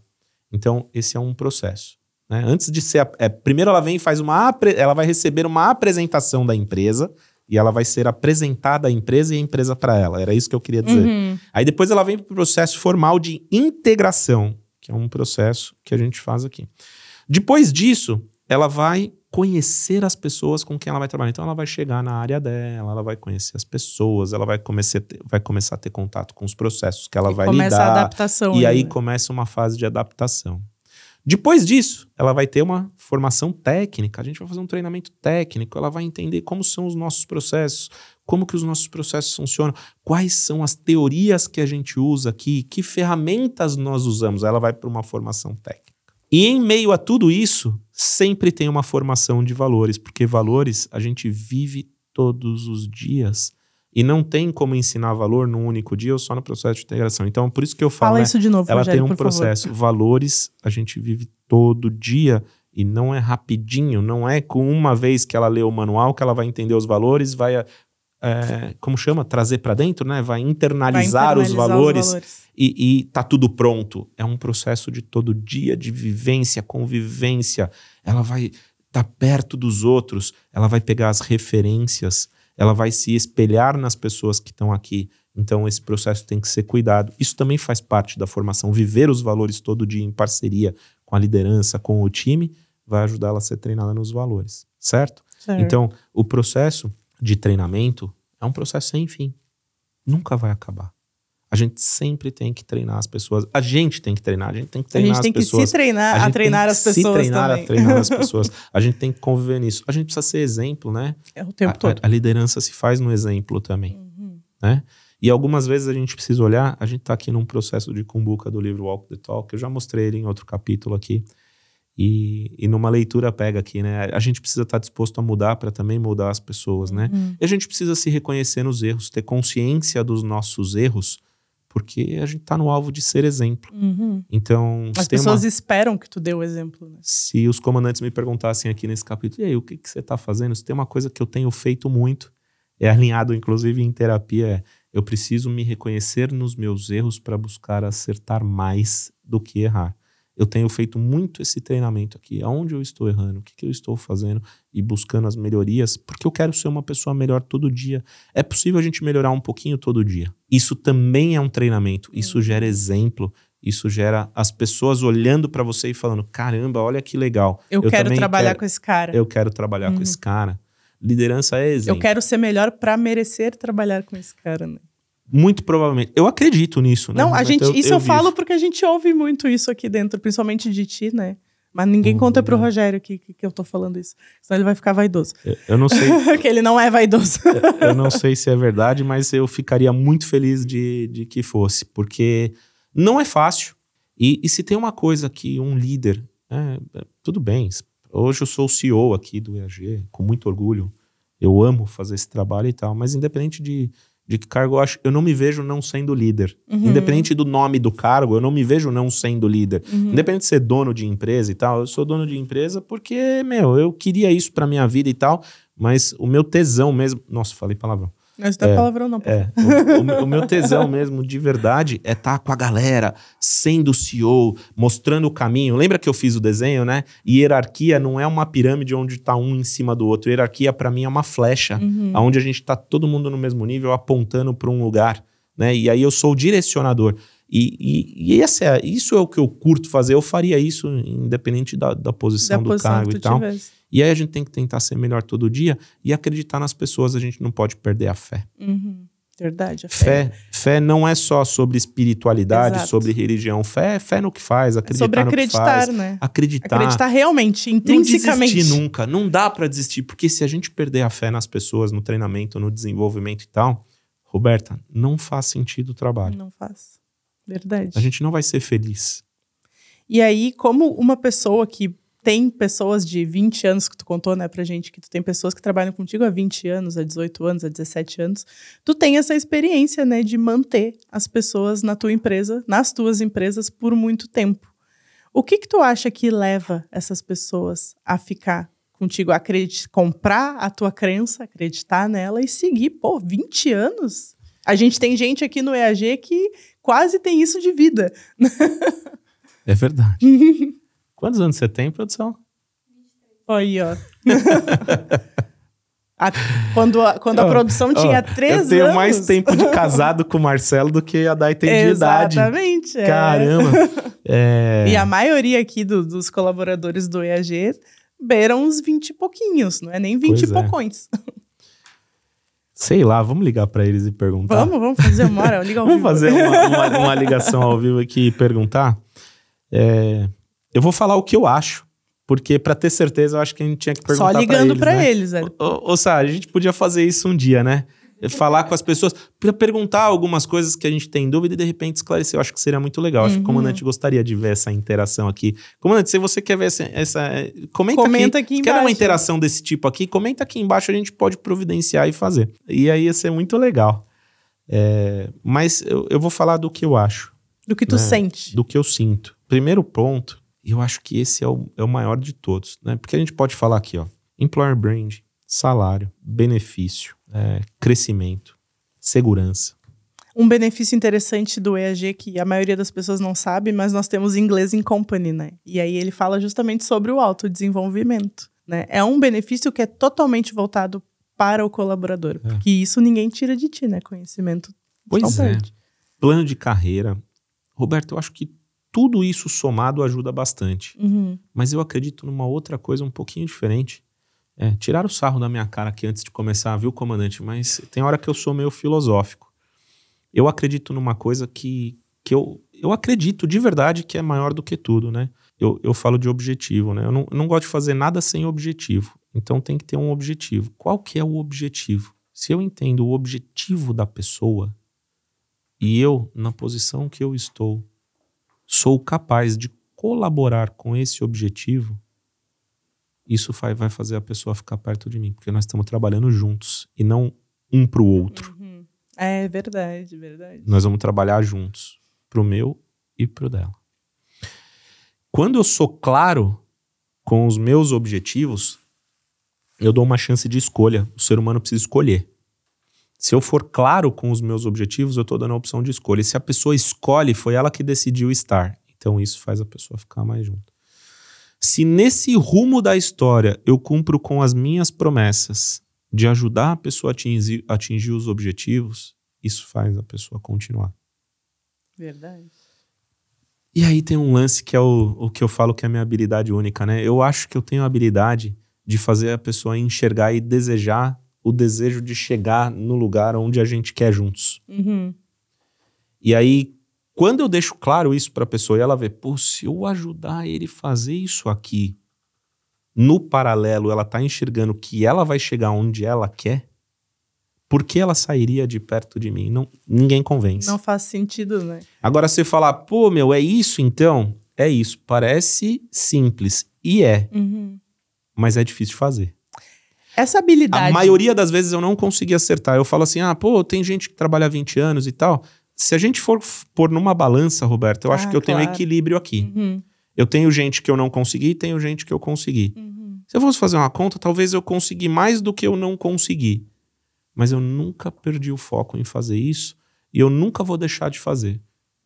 Então, esse é um processo. né? Antes de ser. a- é, primeiro ela vem e faz uma. Ela vai receber uma apresentação da empresa e ela vai ser apresentada à empresa e a empresa para ela. Era isso que eu queria dizer. Uhum. Aí depois ela vem para o processo formal de integração, que é um processo que a gente faz aqui. Depois disso, ela vai conhecer as pessoas com quem ela vai trabalhar. Então ela vai chegar na área dela, ela vai conhecer as pessoas, ela vai começar a ter, vai começar a ter contato com os processos que ela E vai começa a lidar. adaptação. E ali, aí né? começa uma fase de adaptação. Depois disso, ela vai ter uma formação técnica. A gente vai fazer um treinamento técnico. Ela vai entender como são os nossos processos, como que os nossos processos funcionam, quais são as teorias que a gente usa aqui, que ferramentas nós usamos. Ela vai para uma formação técnica. E em meio a tudo isso, sempre tem uma formação de valores, porque valores a gente vive todos os dias. E não tem como ensinar valor num único dia ou só no processo de integração. Então, por isso que eu falo, Fala né? isso de novo, ela Rogério, tem um por favor. processo. Valores a gente vive todo dia e não é rapidinho, não é com uma vez que ela lê o manual que ela vai entender os valores, vai, é, como chama? Trazer para dentro, né? Vai Vai internalizar, os, internalizar valores e, e tá tudo pronto. É um processo de todo dia, de vivência, convivência. Ela vai estar tá perto dos outros, ela vai pegar as referências, ela vai se espelhar nas pessoas que estão aqui. Então, esse processo tem que ser cuidado. Isso também faz parte da formação. Viver os valores todo dia em parceria com a liderança, com o time, vai ajudar ela a ser treinada nos valores, certo? Certo. Então, o processo de treinamento é um processo sem fim. Nunca vai acabar. A gente sempre tem que treinar as pessoas. A gente tem que treinar, a gente tem que a treinar gente tem as que pessoas. se treinar a, gente treinar as que se pessoas treinar também. a treinar as pessoas. A gente tem que conviver nisso. A gente precisa ser exemplo, né? É o tempo a, todo. a- a liderança se faz no exemplo também, Uhum. né? E algumas vezes a gente precisa olhar, a gente tá aqui num processo de cumbuca do livro Walk the Talk, eu já mostrei ele em outro capítulo aqui. E, e numa leitura pega aqui, né? A gente precisa estar disposto a mudar para também mudar as pessoas, né? Uhum. E a gente precisa se reconhecer nos erros, ter consciência dos nossos erros, porque a gente tá no alvo de ser exemplo. Uhum. Então, As tem uma- pessoas esperam que tu dê o exemplo, né? se os comandantes me perguntassem aqui nesse capítulo, e aí, o que, que você está fazendo? Se tem uma coisa que eu tenho feito muito, é alinhado inclusive em terapia, é eu preciso me reconhecer nos meus erros para buscar acertar mais do que errar. Eu tenho feito muito esse treinamento aqui. Aonde eu estou errando? O que, que eu estou fazendo? E buscando as melhorias, porque eu quero ser uma pessoa melhor todo dia. É possível a gente melhorar um pouquinho todo dia. Isso também é um treinamento. Isso gera exemplo. Isso gera as pessoas olhando para você e falando: caramba, olha que legal. Eu, quero também trabalhar quero- com esse cara. Eu quero trabalhar com Uhum. esse cara. Liderança é exemplo. Eu quero ser melhor pra merecer trabalhar com esse cara, né? Muito provavelmente. Eu acredito nisso, né? Não, a gente, isso eu, vivo. falo porque a gente ouve muito isso aqui dentro, principalmente de ti, né? Mas ninguém Hum, conta pro né? Rogério que, que, que eu tô falando isso. Senão ele vai ficar vaidoso. Eu- Eu não sei, que ele não é vaidoso. eu não sei se é verdade, mas eu ficaria muito feliz de, de que fosse, porque não é fácil. E, e se tem uma coisa que um líder, é, tudo bem. Hoje eu sou o CEO aqui do EAG, com muito orgulho. Eu amo fazer esse trabalho e tal, mas independente de, de que cargo eu acho, eu não me vejo não sendo líder. Uhum. Independente do nome do cargo, eu não me vejo não sendo líder. Uhum. Independente de ser dono de empresa e tal, eu sou dono de empresa porque, meu, eu queria isso pra minha vida e tal, mas o meu tesão mesmo. Nossa, falei palavrão. Mas não é palavrão, não. É, o, o meu- tesão mesmo, de verdade, é estar com a galera, sendo CEO, mostrando o caminho. Lembra que eu fiz o desenho, né? E hierarquia não é uma pirâmide onde tá um em cima do outro. Hierarquia, pra mim, é uma flecha, Uhum. onde a gente tá todo mundo no mesmo nível, apontando para um lugar, né? E aí eu sou o direcionador. E, e, e esse é, isso é o que eu curto fazer. Eu faria isso independente da, da posição Da do posição cargo e tal. tivesse. E aí a gente tem que tentar ser melhor todo dia e acreditar nas pessoas. A gente não pode perder a fé. Uhum. Verdade. a Fé, fé não é só sobre espiritualidade, Exato. sobre religião. Fé é fé no que faz, É acreditar sobre no que acreditar, faz. né? Acreditar. Acreditar realmente, Não intrinsecamente. desistir nunca. Não dá pra desistir, porque se a gente perder a fé nas pessoas, no treinamento, no desenvolvimento e tal, Roberta, não faz sentido o trabalho. Não faz. Verdade. A gente não vai ser feliz. E aí, como uma pessoa que tem pessoas de 20 anos que tu contou, né, pra gente, que tu tem pessoas que trabalham contigo há 20 anos, há 18 anos, há 17 anos, tu tem essa experiência, né, de manter as pessoas na tua empresa, nas tuas empresas por muito tempo. O que que tu acha que leva essas pessoas a ficar contigo, a comprar a tua crença, acreditar nela e seguir, pô, 20 anos? A gente tem gente aqui no EAG que quase tem isso de vida. É verdade. Quantos anos você tem, produção? Aí, ó. A- quando a, quando a Ó, produção tinha três anos. Eu tenho mais tempo de casado com o Marcelo do que a Dai tem de idade. Exatamente. é. Caramba. É, E a maioria aqui do- dos colaboradores do EAG beiram uns 20 e pouquinhos, não é nem 20 Pois e é. poucões. Sei lá, vamos ligar pra eles e perguntar. Vamos, vamos fazer uma hora, liga ao Vamos vivo. fazer uma, uma- uma ligação ao vivo aqui e perguntar. É, eu vou falar o que eu acho, porque pra ter certeza eu acho que a gente tinha que perguntar Só ligando pra pra eles. né? eles, velho. Ô, ô, Sara, a gente podia fazer isso um dia, né? Falar com as pessoas, pra perguntar algumas coisas que a gente tem dúvida e de repente esclarecer. Eu acho que seria muito legal. Acho que o Uhum. comandante gostaria de ver essa interação aqui. Comandante, se você quer ver essa. essa- comenta, Comenta aqui. aqui Se quer uma embaixo. interação desse tipo aqui, comenta aqui embaixo, a gente pode providenciar e fazer. E aí ia ser muito legal. É, mas eu, eu vou falar do que eu acho Do que tu né, sente. do que eu sinto. Primeiro ponto, e eu acho que esse é o, é o maior de todos, né? Porque a gente pode falar aqui, ó, employer brand, salário, benefício, é, crescimento, segurança. Um benefício interessante do EAG que a maioria das pessoas não sabe, mas nós temos inglês em company, né? E aí ele fala justamente sobre o autodesenvolvimento, né? É um benefício que é totalmente voltado para o colaborador, É. porque isso ninguém tira de ti, né? Conhecimento Pois é. Plano de carreira. Roberto, eu acho que tudo isso somado ajuda bastante. Uhum. Mas eu acredito numa outra coisa um pouquinho diferente. É, tirar o sarro da minha cara aqui antes de começar, viu, comandante? Mas tem hora que eu sou meio filosófico. Eu acredito numa coisa que, que eu, eu acredito de verdade que é maior do que tudo, né? Eu, eu falo de objetivo, né? Eu não, eu não gosto de fazer nada sem objetivo. Então tem que ter um objetivo. Qual que é o objetivo? Se eu entendo o objetivo da pessoa e eu, na posição que eu estou, sou capaz de colaborar com esse objetivo, isso vai, fazer a pessoa ficar perto de mim, porque nós estamos trabalhando juntos e não um para o outro. Uhum. É verdade, verdade. Nós vamos trabalhar juntos, pro meu e pro dela. Quando eu sou claro com os meus objetivos, eu dou uma chance de escolha. O ser humano precisa escolher. Se eu for claro com os meus objetivos, eu estou dando a opção de escolha. E se a pessoa escolhe, foi ela que decidiu estar. Então isso faz a pessoa ficar mais junto. Se nesse rumo da história eu cumpro com as minhas promessas de ajudar a pessoa a atingir, atingir os objetivos, isso faz a pessoa continuar. Verdade. E aí tem um lance que é o, o que eu falo que é a minha habilidade única, né? Eu acho que eu tenho a habilidade de fazer a pessoa enxergar e desejar o desejo de chegar no lugar onde a gente quer juntos. Uhum. E aí, Quando eu deixo claro isso para a pessoa e ela vê, pô, se eu ajudar ele fazer isso aqui, no paralelo ela tá enxergando que ela vai chegar onde ela quer, por que ela sairia de perto de mim? Não, ninguém convence. Não faz sentido, né? Agora você falar, pô, meu, é isso então? É isso. Parece simples. E é. Uhum. Mas é difícil de fazer. Essa habilidade. A maioria das vezes eu não consegui acertar. Eu falo assim, ah, pô, tem gente que trabalha 20 anos e tal. Se a gente for pôr numa balança, Roberto, eu Ah, acho que eu tenho claro. equilíbrio aqui. Uhum, Eu tenho gente que eu não consegui e tenho gente que eu consegui. uhum. Se eu fosse fazer uma conta, talvez eu consegui mais do que eu não consegui. Mas eu nunca perdi o foco em fazer isso e eu nunca vou deixar de fazer.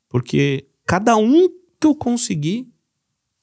Porque cada um que eu consegui,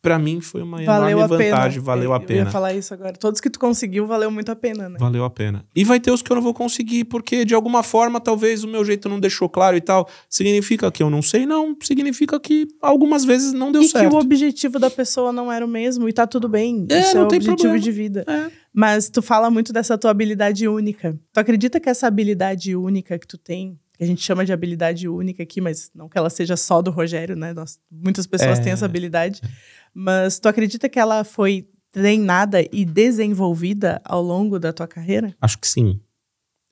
pra mim foi uma Valeu a enorme vantagem, pena. valeu eu, a Eu ia pena. falar isso agora. Todos que tu conseguiu, valeu muito a pena, né? Valeu a pena. E vai ter os que eu não vou conseguir, porque de alguma forma talvez o meu jeito não deixou claro e tal. Significa que eu não sei? Não. Significa que algumas vezes não deu e certo. que o objetivo da pessoa não era o mesmo e tá tudo bem. É, Isso não é o tem objetivo problema. de vida. É. Mas tu fala muito dessa tua habilidade única. Tu acredita que essa habilidade única que tu tem, que a gente chama de habilidade única aqui, mas não que ela seja só do Rogério, né? Nós- muitas pessoas É. têm essa habilidade. Mas tu acredita que ela foi treinada e desenvolvida ao longo da tua carreira? Acho que sim.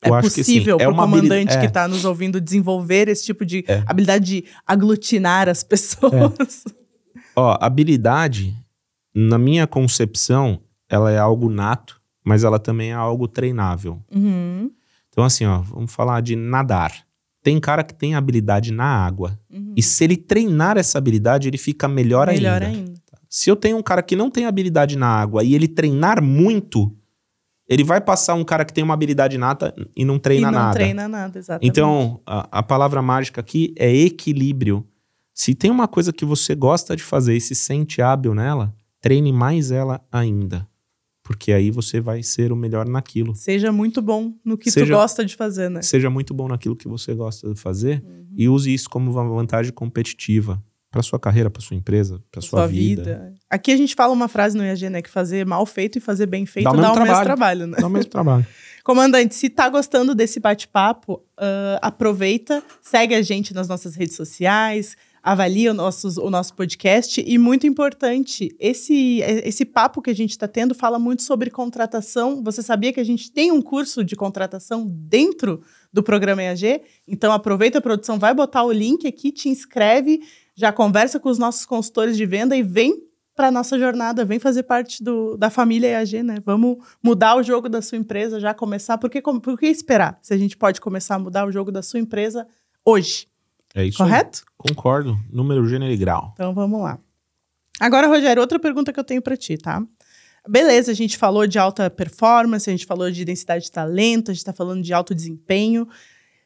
É Eu sim. possível É para o habili- comandante é. que está nos ouvindo desenvolver esse tipo de É. habilidade de aglutinar as pessoas. Ó, habilidade, na minha concepção, ela é algo nato, mas ela também é algo treinável. Uhum, Então, assim, ó, vamos falar de nadar. Tem cara que tem habilidade na água. uhum. E se ele treinar essa habilidade, ele fica melhor, Melhor ainda. ainda. Se eu tenho um cara que não tem habilidade na água e ele treinar muito, ele vai passar um cara que tem uma habilidade nata e não treina e não nada. treina nada, exatamente. Então, a, a palavra mágica aqui é equilíbrio. Se tem uma coisa que você gosta de fazer e se sente hábil nela, treine mais ela ainda. Porque aí você vai ser o melhor naquilo. Seja muito bom no que tu Seja- gosta de fazer, né? Seja muito bom naquilo que você gosta de fazer Uhum. e use isso como uma vantagem competitiva para sua carreira, para sua empresa, para sua, vida. Aqui a gente fala uma frase no IAG, né? Que fazer mal feito e fazer bem feito Dá dá, o mesmo o mesmo trabalho. trabalho, né? Dá o mesmo trabalho. Comandante, se tá gostando desse bate-papo, ah, aproveita, segue a gente nas nossas redes sociais, avalia o, nossos- o nosso podcast. E muito importante, esse, esse papo que a gente está tendo fala muito sobre contratação. Você sabia que a gente tem um curso de contratação dentro do programa EAG? Então aproveita a produção, vai botar o link aqui, te inscreve, já conversa com os nossos consultores de venda e vem para nossa jornada, vem fazer parte do, da família EAG, né? Vamos mudar o jogo da sua empresa, já começar. Por que, por que esperar? Se a gente pode começar a mudar o jogo da sua empresa hoje, É isso. correto? Concordo. Número, gênero e grau. Então vamos lá. Agora, Rogério, outra pergunta que eu tenho para ti, tá? Beleza, a gente falou de alta performance, a gente falou de densidade de talento, a gente está falando de alto desempenho,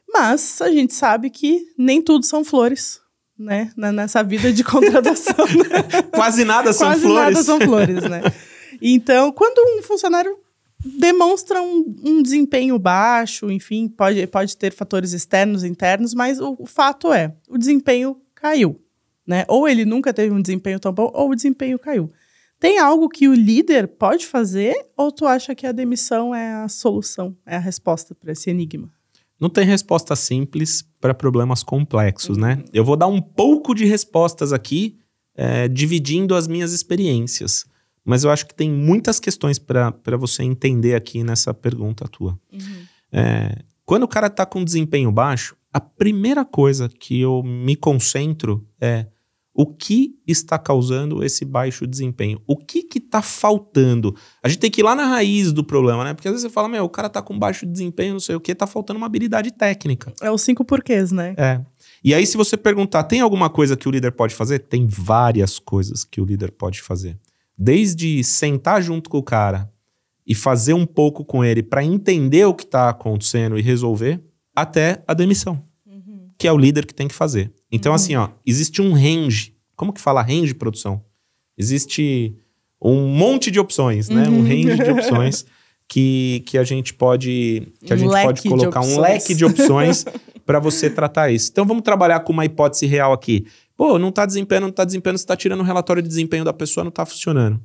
mas a gente sabe que nem tudo são flores, né? Na- Nessa vida de contratação. né? Quase nada são Quase flores. nada são flores, né? Então, quando um funcionário demonstra um, um desempenho baixo, enfim, pode, pode ter fatores externos internos, mas o, o fato é, o desempenho caiu, né? Ou ele nunca teve um desempenho tão bom, ou o desempenho caiu. Tem algo que o líder pode fazer, ou tu acha que a demissão é a solução, é a resposta para esse enigma? Não tem resposta simples para problemas complexos, né? Eu vou dar um pouco de respostas aqui, é, dividindo as minhas experiências. Mas eu acho que tem muitas questões para você entender aqui nessa pergunta tua. É, quando o cara tá com desempenho baixo, a primeira coisa que eu me concentro é o que está causando esse baixo desempenho? O que que tá faltando? A gente tem que ir lá na raiz do problema, né? Porque às vezes você fala, meu, o cara tá com baixo desempenho, não sei o que, tá faltando uma habilidade técnica. É os cinco porquês, né? É. E aí, se você perguntar, tem alguma coisa que o líder pode fazer? Tem várias coisas que o líder pode fazer. Desde sentar junto com o cara e fazer um pouco com ele para entender o que está acontecendo e resolver, até a demissão, que é o líder que tem que fazer. Então, assim, ó, existe um range. Como que fala range, produção? Existe um monte de opções, né? Um Uhum. range de opções que, que a gente pode que a Um gente pode de colocar um leque de opções para você tratar isso. Então vamos trabalhar com uma hipótese real aqui. Pô, não tá desempenhando, não tá desempenhando, você tá tirando o relatório de desempenho da pessoa, não tá funcionando.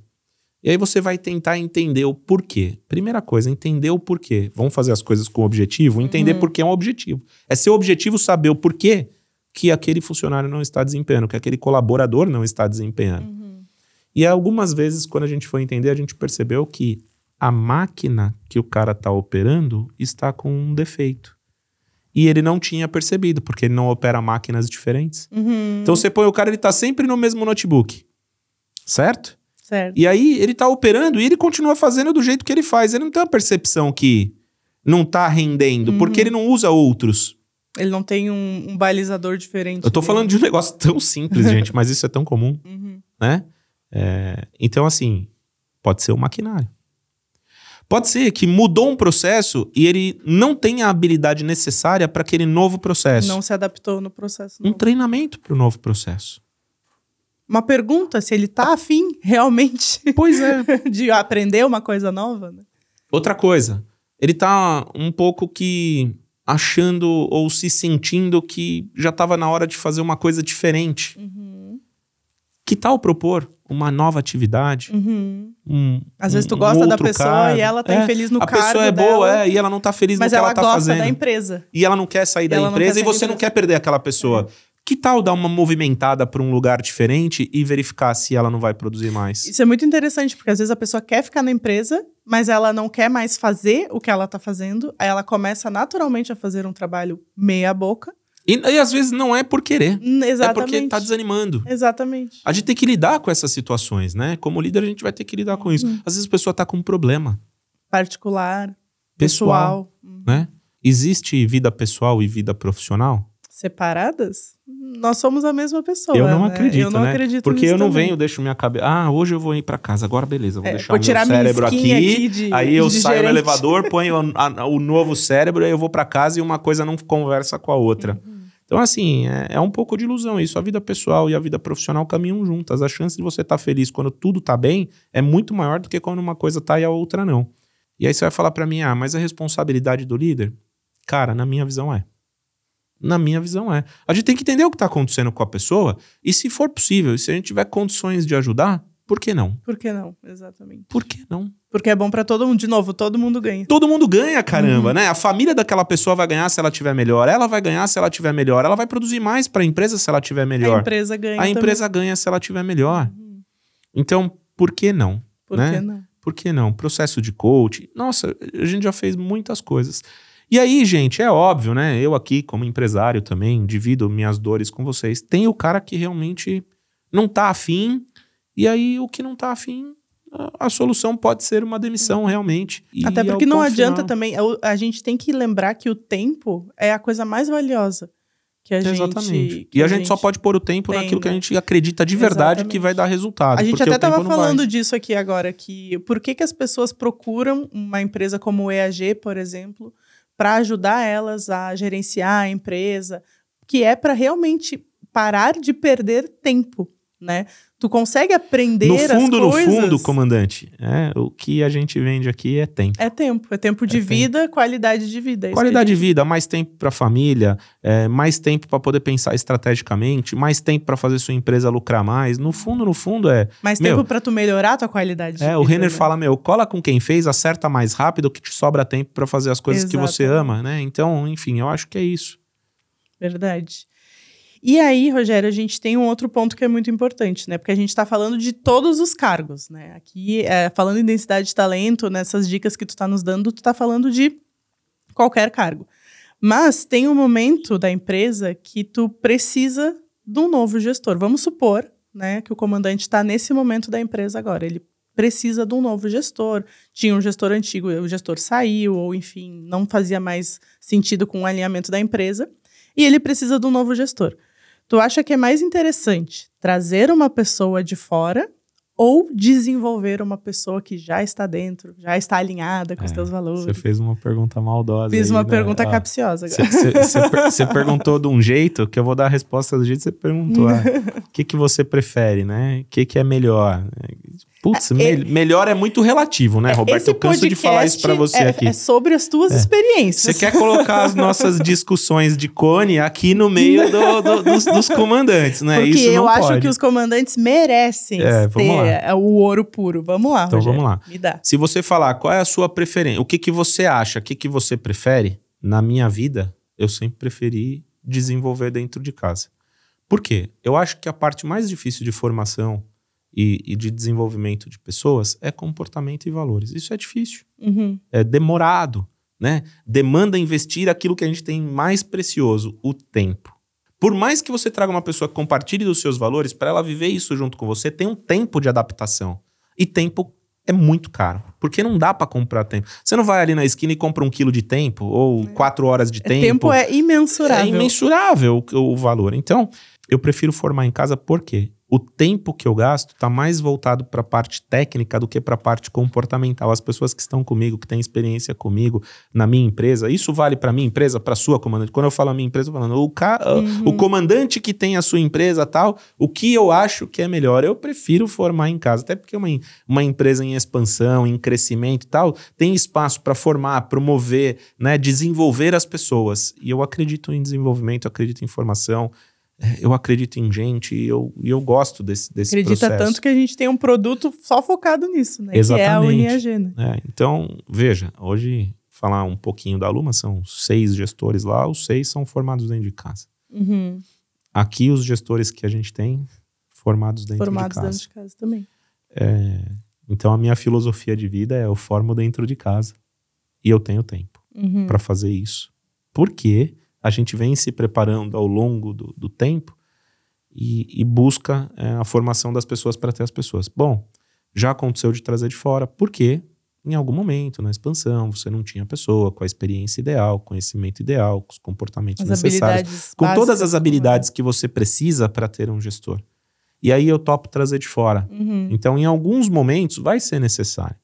E aí você vai tentar entender o porquê. Primeira coisa, entender o porquê. Vamos fazer as coisas com objetivo? Entender Uhum. por que é um objetivo. É seu objetivo saber o porquê que aquele funcionário não está desempenhando, que aquele colaborador não está desempenhando. Uhum. E algumas vezes, quando a gente foi entender, a gente percebeu que a máquina que o cara está operando está com um defeito. E ele não tinha percebido, porque ele não opera máquinas diferentes. Uhum. Então você põe o cara, ele está sempre no mesmo notebook. Certo? Certo. E aí ele está operando e ele continua fazendo do jeito que ele faz. Ele não tem a percepção que não está rendendo, Uhum. porque ele não usa outros. Ele não tem um, um balizador diferente. Eu tô dele. falando de um negócio tão simples, gente, mas isso é tão comum, Uhum. né? É, então, assim, pode ser o maquinário. Pode ser que mudou um processo e ele não tem a habilidade necessária para aquele novo processo. Não se adaptou no processo. Um novo. treinamento para o novo processo. Uma pergunta se ele tá afim realmente Pois é. de aprender uma coisa nova. Né? Outra coisa, ele tá um pouco que achando ou se sentindo que já estava na hora de fazer uma coisa diferente. Uhum. Que tal propor uma nova atividade? Uhum. Um, Às vezes tu um gosta da outro pessoa cargo? e ela tá É, infeliz no a cargo pessoa é dela, boa, é, e ela não tá feliz mas no que ela ela tá gosta fazendo. da empresa. E ela não quer sair da Ela não empresa e você da não quer perder aquela pessoa. Que tal dar uma movimentada para um lugar diferente e verificar se ela não vai produzir mais? Isso é muito interessante, porque às vezes a pessoa quer ficar na empresa, mas ela não quer mais fazer o que ela tá fazendo. Aí ela começa naturalmente a fazer um trabalho meia boca. E, e às vezes não é por querer, Hum, é Exatamente. porque tá desanimando. Exatamente. A gente tem que lidar com essas situações, né? Como líder, a gente vai ter que lidar com isso. Uhum. Às vezes a pessoa tá com um problema Particular, pessoal, pessoal. Hum. né? Existe vida pessoal e vida profissional? Separadas? Nós somos a mesma pessoa. eu não né? acredito, Eu não né? acredito Porque eu não também. venho, deixo minha cabeça. Ah, hoje eu vou ir pra casa. Agora, beleza, vou É, deixar vou o meu tirar minha cérebro aqui. aqui de- aí eu saio no gerente. elevador, ponho a- a- o novo cérebro, aí eu vou pra casa e uma coisa não conversa com a outra. Uhum. Então, assim, é, é um pouco de ilusão isso. A vida pessoal e a vida profissional caminham juntas. A chance de você estar feliz quando tudo tá bem é muito maior do que quando uma coisa tá e a outra não. E aí você vai falar pra mim, ah, mas a responsabilidade do líder? Cara, na minha visão é. Na minha visão é. A gente tem que entender o que tá acontecendo com a pessoa e se for possível, e se a gente tiver condições de ajudar, por que não? Por que não? Exatamente. Por que não? Porque é bom pra todo mundo. De novo, todo mundo ganha. Todo mundo ganha, caramba, Uhum. né? A família daquela pessoa vai ganhar se ela tiver melhor. Ela vai ganhar se ela tiver melhor. Ela vai produzir mais para a empresa se ela tiver A melhor. empresa ganha A empresa ganha se ela tiver melhor. Uhum. Então, por que não? Por né? que não? Por que não? Processo de coach. Nossa, a gente já fez muitas coisas. E aí, gente, é óbvio, né? Eu aqui, como empresário também, divido minhas dores com vocês. Tem o cara que realmente não tá afim, e aí o que não tá afim, a, a solução pode ser uma demissão, realmente. Até porque não adianta final. também. é A gente tem que lembrar que o tempo é a coisa mais valiosa que a gente. Exatamente. que E a, gente, só pode pôr o tempo tem, naquilo que a gente acredita de verdade Exatamente. que vai dar resultado. A gente até estava não vai. falando disso aqui agora, que por que, que as pessoas procuram uma empresa como o EAG, por exemplo, para ajudar elas a gerenciar a empresa, que é para realmente parar de perder tempo, né? Tu consegue aprender No fundo, as no coisas... fundo, comandante, é, o que a gente vende aqui é tempo. É tempo, é tempo de É tempo. vida, qualidade de vida. é Qualidade de vida, mais tempo para a família, é, mais tempo para poder pensar estrategicamente, mais tempo para fazer sua empresa lucrar mais. No fundo, no fundo é. Mais Meu, tempo para tu melhorar a tua qualidade de É, vida. o Renner né? fala, meu, cola com quem fez, acerta mais rápido que te sobra tempo para fazer as coisas que você ama, né? Então, enfim, eu acho que é isso. Verdade. E aí, Rogério, a gente tem um outro ponto que é muito importante, né? Porque a gente está falando de todos os cargos, né? Aqui, é, falando em densidade de talento, nessas dicas que tu está nos dando, tu está falando de qualquer cargo. Mas tem um momento da empresa que tu precisa de um novo gestor. Vamos supor, né, que o comandante está nesse momento da empresa agora. Ele precisa de um novo gestor. Tinha um gestor antigo, o gestor saiu, ou enfim, não fazia mais sentido com o alinhamento da empresa. E ele precisa de um novo gestor. Tu acha que é mais interessante trazer uma pessoa de fora ou desenvolver uma pessoa que já está dentro, já está alinhada com os É, teus valores? Você fez uma pergunta maldosa. Fiz aí, uma né? pergunta Ó, capciosa. Você perguntou de um jeito que eu vou dar a resposta do jeito que você perguntou. ah, O que, que você prefere, né? O que, que é melhor? Putz, É, me- melhor é muito relativo, né, Roberto? Esse Eu canso de falar isso pra podcast você é, aqui. É sobre as tuas É. experiências. Você quer colocar as nossas discussões de cone aqui no meio do- do- dos, dos comandantes, né? Porque isso não eu acho pode. que os comandantes merecem É, ter lá. é, o ouro puro. Vamos lá, Então Rogério. vamos lá. Me dá. Se você falar qual é a sua preferência, o que, que você acha, o que, que você prefere, na minha vida, eu sempre preferi desenvolver dentro de casa. Por quê? Eu acho que a parte mais difícil de formação e, e de desenvolvimento de pessoas é comportamento e valores. Isso é difícil, Uhum. é demorado, né? Demanda investir aquilo que a gente tem mais precioso, o tempo. Por mais que você traga uma pessoa que compartilhe dos seus valores, para ela viver isso junto com você, tem um tempo de adaptação. E tempo é muito caro, porque não dá para comprar tempo. Você não vai ali na esquina e compra um quilo de tempo ou quatro horas de É, tempo. tempo é imensurável. É imensurável o, o valor. Então, eu prefiro formar em casa porque o tempo que eu gasto está mais voltado para a parte técnica do que para a parte comportamental. As pessoas que estão comigo, que têm experiência comigo na minha empresa, isso vale para minha empresa, para sua comandante. Quando eu falo a minha empresa, eu falando o, ca- Uhum. o comandante que tem a sua empresa tal, o que eu acho que é melhor. Eu prefiro formar em casa, até porque uma, uma empresa em expansão, em crescimento e tal, tem espaço para formar, promover, né, desenvolver as pessoas. E eu acredito em desenvolvimento, acredito em formação, eu acredito em gente e eu, e eu gosto desse, desse Acredita processo. tanto que a gente tem um produto só focado nisso, né? Que é a Exatamente. Uniag, né? É, então, veja, hoje falar um pouquinho da Luma, são seis gestores lá, os seis são formados dentro de casa. Uhum. Aqui os gestores que a gente tem formados dentro Formados de casa. dentro de casa também. É, então a minha filosofia de vida é eu formo dentro de casa e eu tenho tempo Uhum. para fazer isso. Porque a gente vem se preparando ao longo do, do tempo e, e busca é, a formação das pessoas para ter as pessoas. Bom, já aconteceu de trazer de fora, porque em algum momento na expansão você não tinha pessoa com a experiência ideal, conhecimento ideal, com os comportamentos As necessários com todas as habilidades que você precisa para ter um gestor. E aí eu topo trazer de fora. Uhum. Então, em alguns momentos, vai ser necessário.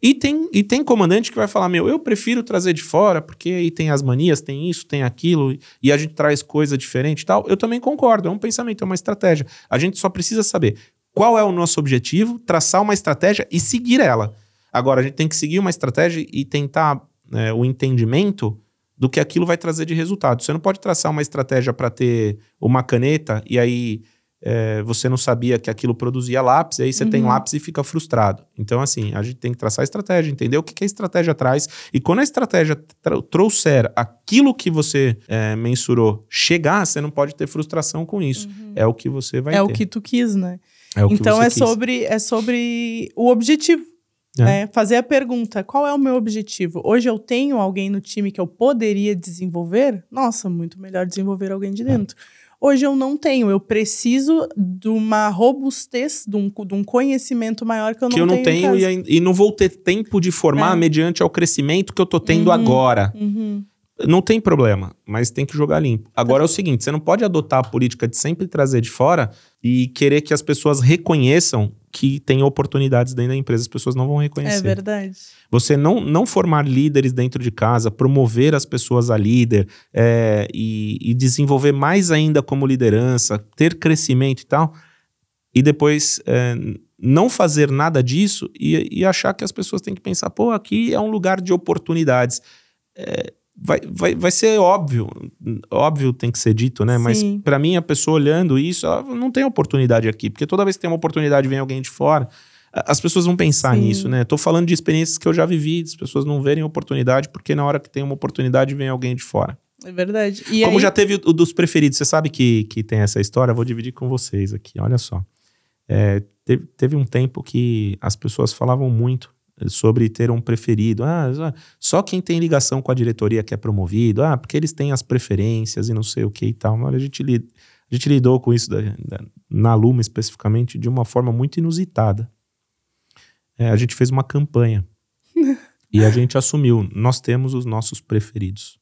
E tem, e tem comandante que vai falar: meu, eu prefiro trazer de fora, porque aí tem as manias, tem isso, tem aquilo, e a gente traz coisa diferente e tal. Eu também concordo, é um pensamento, é uma estratégia. A gente só precisa saber qual é o nosso objetivo, traçar uma estratégia e seguir ela. Agora, a gente tem que seguir uma estratégia e tentar né, o entendimento do que aquilo vai trazer de resultado. Você não pode traçar uma estratégia para ter uma caneta e aí é, você não sabia que aquilo produzia lápis, aí você tem Uhum. lápis e fica frustrado. Então, assim, a gente tem que traçar a estratégia, entender o que, que a estratégia traz. E quando a estratégia tra- trouxer aquilo que você é, mensurou chegar, você não pode ter frustração com isso. É o que você vai é ter. o que tu quis, né? É o que então você é quis. sobre, é sobre o objetivo. É. né? Fazer a pergunta: qual é o meu objetivo? Hoje eu tenho alguém no time que eu poderia desenvolver? Nossa, muito melhor desenvolver alguém É. de dentro. Hoje eu não tenho, eu preciso de uma robustez, de um, de um conhecimento maior que eu não que eu não tenho. tenho e, e não vou ter tempo de formar É. mediante ao crescimento que eu tô tendo Uhum. agora. Uhum. Não tem problema, mas tem que jogar limpo. Agora é o seguinte: você não pode adotar a política de sempre trazer de fora e querer que as pessoas reconheçam que tem oportunidades dentro da empresa. As pessoas não vão É reconhecer. verdade. Você não, não formar líderes dentro de casa, promover as pessoas a líder é, e, e desenvolver mais ainda como liderança, ter crescimento e tal, e depois é, não fazer nada disso e, e achar que as pessoas têm que pensar, pô, aqui é um lugar de oportunidades. É, vai, vai, vai ser óbvio, óbvio tem que ser dito, né? Mas Sim. para mim, a pessoa olhando isso, ela não tem oportunidade aqui, porque toda vez que tem uma oportunidade vem alguém de fora. As pessoas vão pensar Sim. nisso, né? Tô falando de experiências que eu já vivi, as pessoas não verem oportunidade, porque na hora que tem uma oportunidade vem alguém de fora. É verdade. E Como aí, já teve o dos preferidos, você sabe que, que tem essa história, eu vou dividir com vocês aqui, olha só. É, teve, teve um tempo que as pessoas falavam muito sobre ter um preferido. Ah, só- quem tem ligação com a diretoria que é promovido. Ah, porque eles têm as preferências e não sei o que e tal. A gente, li- a gente lidou com isso da- da- na Luma especificamente de uma forma muito inusitada. É, a gente fez uma campanha e a gente assumiu, nós temos os nossos preferidos.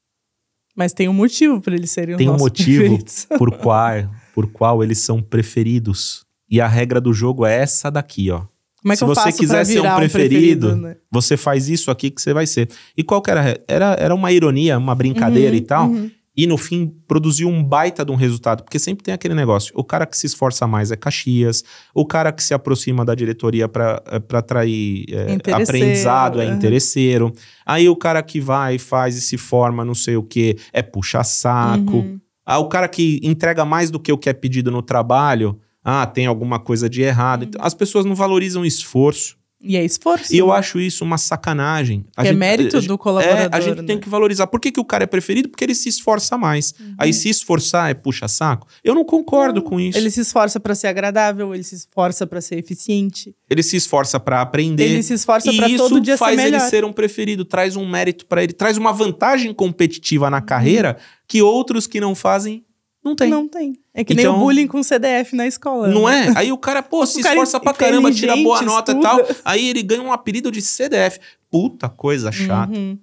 Mas tem um motivo para eles serem Tem os um nossos motivo preferidos. por qual, por qual eles são preferidos. E a regra do jogo é essa daqui, ó. Como é que Se eu você faço quiser ser um virar preferido, né? Você faz isso aqui que você vai ser. E qual que era? Era, era uma ironia, uma brincadeira Uhum, e tal. uhum. E no fim produziu um baita de um resultado, porque sempre tem aquele negócio. O cara que se esforça mais é Caxias, o cara que se aproxima da diretoria para atrair é, aprendizado é interesseiro. Aí o cara que vai, faz e se forma, não sei o que, é puxa-saco. Uhum. Ah, o cara que entrega mais do que o que é pedido no trabalho, ah, tem alguma coisa de errado. Uhum. Então, as pessoas não valorizam esforço. E é esforço. E eu né? acho isso uma sacanagem. A que é gente- mérito a gente- do colaborador. É, a gente tem né? que valorizar. Por que, que o cara é preferido? Porque ele se esforça mais. Aí se esforçar é puxa-saco. Eu não concordo com isso. Uhum. Ele se esforça pra ser agradável, ele se esforça pra ser eficiente, Ele se esforça pra aprender. ele se esforça isso todo dia faz ser melhor. ele ser um preferido, traz um mérito pra ele, traz uma vantagem competitiva Uhum. na carreira que outros que não fazem não tem. Não, Não tem. É que nem Então- o bullying com CDF na escola. né? é? Aí o cara, pô, se cara esforça pra caramba, tira boa nota e estuda. tal. Aí ele ganha um apelido de CDF. Puta coisa chata. Uhum.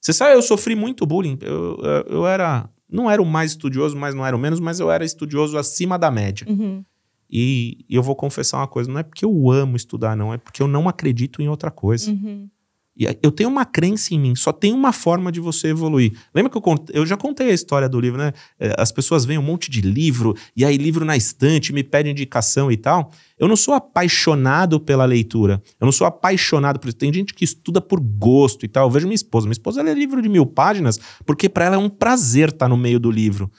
Você sabe, eu sofri muito bullying. Eu, eu, eu era. Não era o mais estudioso, mas não era o menos, mas eu era estudioso acima da média. Uhum. E, e eu vou confessar uma coisa: não é porque eu amo estudar, não, é porque eu não acredito em outra coisa. Uhum. E eu tenho uma crença em mim, só tem uma forma de você evoluir. Lembra que eu, eu já contei a história do livro, né? É, As pessoas veem um monte de livro, e aí livro na estante, me pedem indicação e tal. Eu não sou apaixonado pela leitura. Eu não sou apaixonado por isso. Tem gente que estuda por gosto e tal. Eu vejo minha esposa. Minha esposa lê livro de mil páginas, porque para ela é um prazer estar no meio do livro.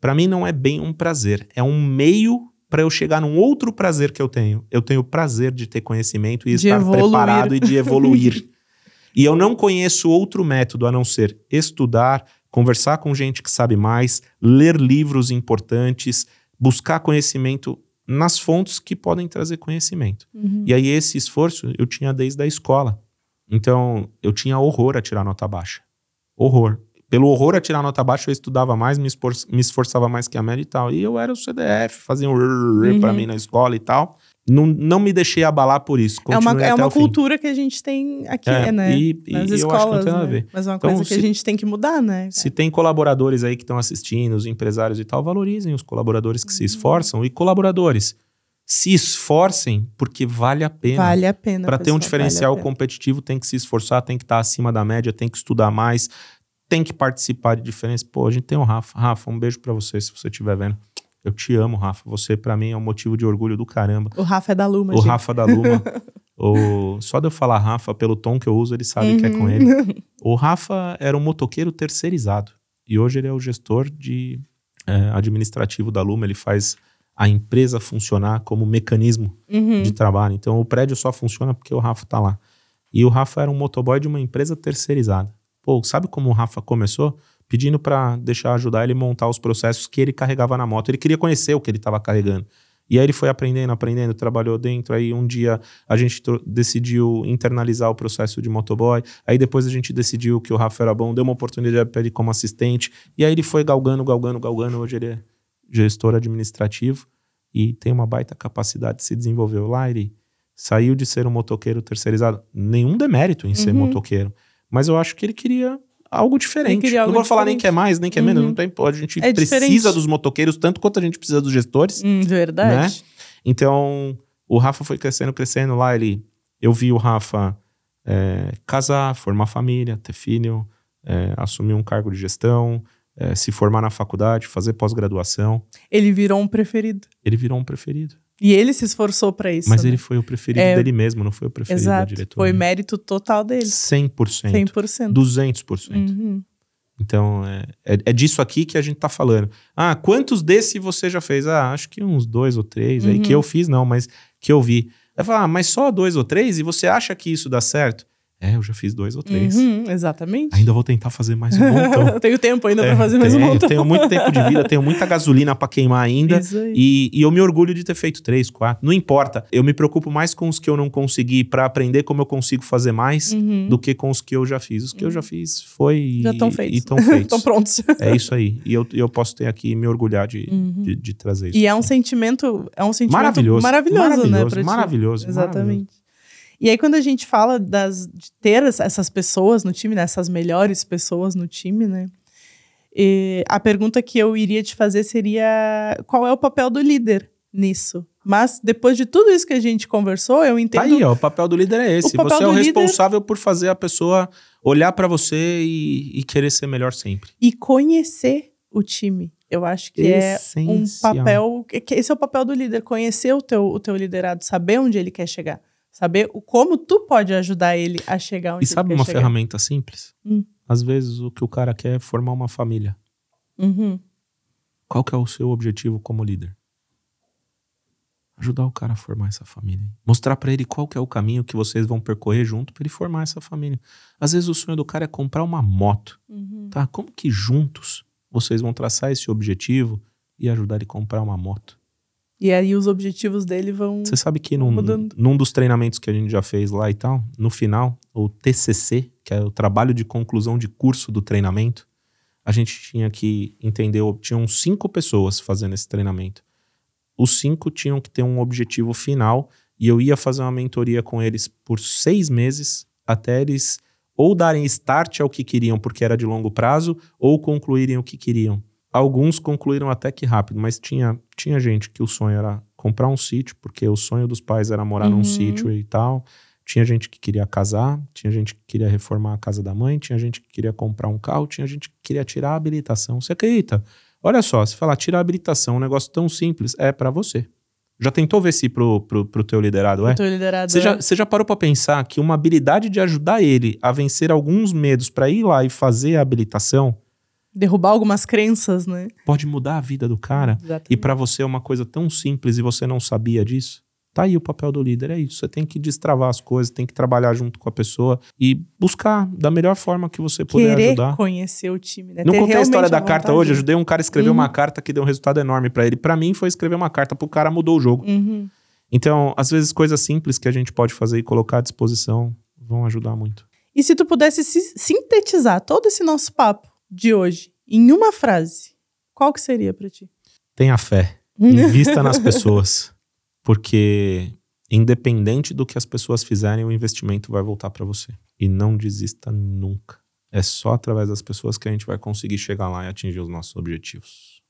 Para mim não é bem um prazer, é um meio para eu chegar num outro prazer que eu tenho. Eu tenho o prazer de ter conhecimento e De estar evoluir. preparado e de evoluir. E eu não conheço outro método a não ser estudar, conversar com gente que sabe mais, ler livros importantes, buscar conhecimento nas fontes que podem trazer conhecimento. Uhum. E aí esse esforço eu tinha desde a escola. Então eu tinha horror a tirar nota baixa. Horror. Pelo horror a tirar nota baixa, eu estudava mais, me, esforçava mais que a média e tal. E eu era o CDF, fazia um uhum. Uhum. mim na escola e tal. Não, não me deixei abalar por isso. É uma, Continuei é uma o fim. cultura que a gente tem aqui, É, né? e- e Nas eu acho que não escolas, tem nada a né? ver. Mas é uma Então, coisa que se- a gente tem que mudar, né? Se tem colaboradores aí que estão assistindo, os empresários e tal, valorizem os colaboradores que se esforçam. E colaboradores, se esforcem porque vale a pena. Vale a pena. Para ter um diferencial vale competitivo, tem que se esforçar, tem que estar acima da média, tem que estudar mais, tem que participar de diferenças. Pô, a gente tem o Rafa. Rafa, um beijo para você se você estiver vendo. Eu te amo, Rafa. Você, para mim, é um motivo de orgulho do caramba. O Rafa é da Luma, o gente. Rafa da Luma. o... Só de eu falar Rafa, pelo tom que eu uso, ele sabe que é com ele. Uhum. O Rafa era um motoqueiro terceirizado. E hoje ele é o gestor de é, administrativo da Luma. Ele faz a empresa funcionar como mecanismo Uhum. de trabalho. Então o prédio só funciona porque o Rafa tá lá. E o Rafa era um motoboy de uma empresa terceirizada. Pô, sabe como o Rafa começou? Pedindo para deixar ajudar ele a montar os processos que ele carregava na moto. Ele queria conhecer o que ele estava carregando. E aí ele foi aprendendo, aprendendo, trabalhou dentro. Aí um dia a gente decidiu internalizar o processo de motoboy. Aí depois a gente decidiu que o Rafa era bom, deu uma oportunidade para ele como assistente. E aí ele foi galgando, galgando, galgando. Hoje ele é gestor administrativo e tem uma baita capacidade de se desenvolver lá. Ele saiu de ser um motoqueiro terceirizado. Nenhum demérito em ser Uhum. motoqueiro. Mas eu acho que ele queria algo diferente. algo não vou falar nem que é mais, nem que é menos. Uhum. Não tem, a gente É precisa diferente. dos motoqueiros tanto quanto a gente precisa dos gestores. Hum, verdade. Então, o Rafa foi crescendo, crescendo lá. Ele, eu vi o Rafa é, casar, formar família, ter filho, é, assumir um cargo de gestão, é, se formar na faculdade, fazer pós-graduação. Ele virou um preferido. Ele virou um preferido. E ele se esforçou pra isso. Mas né? ele foi o preferido É, dele mesmo, não foi o preferido da Exato. diretoria. Foi mérito total dele. 100%. 100%. 200%. Uhum. Então, é, é, é disso aqui que a gente tá falando. Ah, quantos desse você já fez? Ah, acho que uns dois ou três. Aí Uhum. que eu fiz, não, mas que eu vi. Aí fala, ah, mas só dois ou três? E você acha que isso dá certo? É, eu já fiz dois ou três. Uhum, exatamente. Ainda vou tentar fazer mais um montão. tenho tempo ainda É, pra fazer mais um tenho, montão. tenho muito tempo de vida, tenho muita gasolina pra queimar ainda. Isso aí. E, e eu me orgulho de ter feito três, quatro. Não importa. Eu me preocupo mais com os que eu não consegui pra aprender como eu consigo fazer mais Uhum. do que com os que eu já fiz. Os que eu já fiz foi Já estão feitos. estão feitos. Estão prontos. É isso aí. E eu, eu posso ter aqui me orgulhar de, Uhum. de, de trazer isso. E é um sentimento, é um sentimento Maravilhoso. maravilhoso, né? Maravilhoso, pra ti. maravilhoso, Exatamente. E aí, quando a gente fala das, de ter es- essas pessoas no time, né, essas melhores pessoas no time, né? e a pergunta que eu iria te fazer seria: qual é o papel do líder nisso? Mas depois de tudo isso que a gente conversou, eu entendo. Tá aí, ó. O papel do líder é esse. papel Você é o do líder- responsável por fazer a pessoa olhar pra você e, e querer ser melhor sempre. E conhecer o time. Eu acho que é um Essencial. papel. Esse é o papel do líder, conhecer o teu, o teu liderado, saber onde ele quer chegar. Saber o, como tu pode ajudar ele a chegar onde E sabe uma chegar. ferramenta simples? Hum. Às vezes o que o cara quer é formar uma família. Uhum. Qual que é o seu objetivo como líder? Ajudar o cara a formar essa família. Mostrar para ele qual que é o caminho que vocês vão percorrer junto para ele formar essa família. Às vezes o sonho do cara é comprar uma moto, Uhum. tá? Como que juntos vocês vão traçar esse objetivo e ajudar ele a comprar uma moto? E aí os objetivos dele vão. Você sabe que num, Mudando. num dos treinamentos que a gente já fez lá e tal, no final, o TCC, que é o trabalho de conclusão de curso do treinamento, a gente tinha que entender, tinham cinco pessoas fazendo esse treinamento. Os cinco tinham que ter um objetivo final e eu ia fazer uma mentoria com eles por seis meses até eles ou darem start ao que queriam porque era de longo prazo ou concluírem o que queriam. Alguns concluíram até que rápido, mas tinha, tinha gente que o sonho era comprar um sítio, porque o sonho dos pais era morar Uhum. num sítio e tal. Tinha gente que queria casar, tinha gente que queria reformar a casa da mãe, tinha gente que queria comprar um carro, tinha gente que queria tirar a habilitação. Você acredita? Olha só, se falar tirar a habilitação, um negócio tão simples, é pra você. Já tentou ver se pro, pro, pro teu liderado é? Eu tô liderado. Você já, você já parou pra pensar que uma habilidade de ajudar ele a vencer alguns medos pra ir lá e fazer a habilitação Derrubar algumas crenças, né? pode mudar a vida do cara? E Exatamente. pra você é uma coisa tão simples e você não sabia disso? Tá aí o papel do líder, é isso. Você tem que destravar as coisas, tem que trabalhar junto com a pessoa e buscar da melhor forma que você puder Querer ajudar. conhecer o time, né? Não Ter contei a história da carta hoje, ajudei um cara a escrever Uhum. uma carta que deu um resultado enorme pra ele. Pra mim foi escrever uma carta, pro cara mudou o jogo. Uhum. Então, às vezes coisas simples que a gente pode fazer e colocar à disposição vão ajudar muito. E se tu pudesse si- sintetizar todo esse nosso papo de hoje em uma frase, qual que seria pra ti? Tenha fé. Invista nas pessoas. Porque, independente do que as pessoas fizerem, o investimento vai voltar para você. E não desista nunca. É só através das pessoas que a gente vai conseguir chegar lá e atingir os nossos objetivos.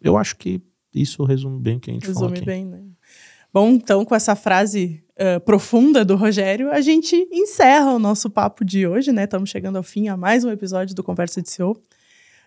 Eu acho que isso resume bem o que a gente falou Resume bem, né? Bom, então, com essa frase eh, profunda do Rogério, a gente encerra o nosso papo de hoje, né? Estamos chegando ao fim a mais um episódio do Conversa de CEO.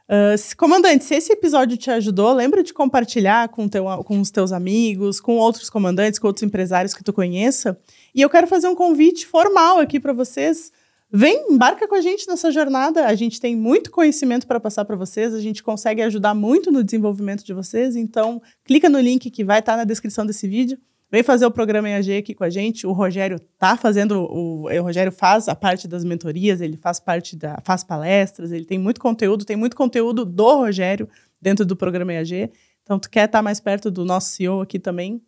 Ah, se- comandante, se esse episódio te ajudou, lembra de compartilhar com, teu, com os teus amigos, com outros comandantes, com outros empresários que tu conheça. E eu quero fazer um convite formal aqui para vocês. Vem, embarca com a gente nessa jornada. A gente tem muito conhecimento para passar para vocês. A gente consegue ajudar muito no desenvolvimento de vocês. Então, clica no link que vai estar na descrição desse vídeo. Vem fazer o programa EAG aqui com a gente. O Rogério tá fazendo, o, o Rogério faz a parte das mentorias, ele faz parte da, faz palestras, ele tem muito conteúdo, tem muito conteúdo do Rogério dentro do programa EAG. Então, tu quer estar mais perto do nosso CEO aqui também?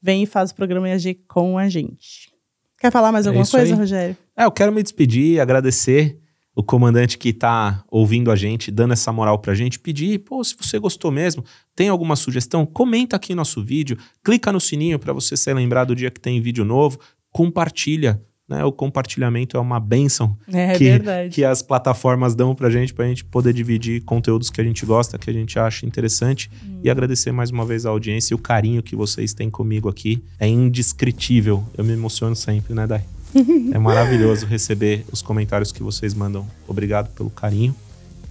Vem e faz o programa EAG com a gente. Quer falar mais É alguma isso coisa, aí. Rogério? É, eu quero me despedir, agradecer o comandante que tá ouvindo a gente, dando essa moral pra gente, pedir, pô, se você gostou mesmo, tem alguma sugestão, comenta aqui nosso vídeo, clica no sininho para você ser lembrado do dia que tem vídeo novo, compartilha, né? O compartilhamento é uma benção É, que, verdade. que as plataformas dão pra gente, pra gente poder dividir conteúdos que a gente gosta, que a gente acha interessante. Hum. E agradecer mais uma vez a audiência e o carinho que vocês têm comigo aqui. É indescritível. Eu me emociono sempre, né, Dai? é maravilhoso receber os comentários que vocês mandam. Obrigado pelo carinho.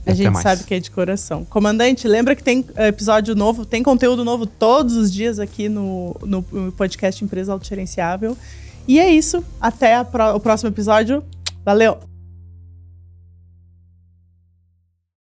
A gente mais. sabe que é de coração. Comandante, lembra que tem eh, episódio novo, tem conteúdo novo todos os dias aqui no, no podcast Empresa Autogerenciável. E é isso. Até a pró- o próximo episódio. Valeu!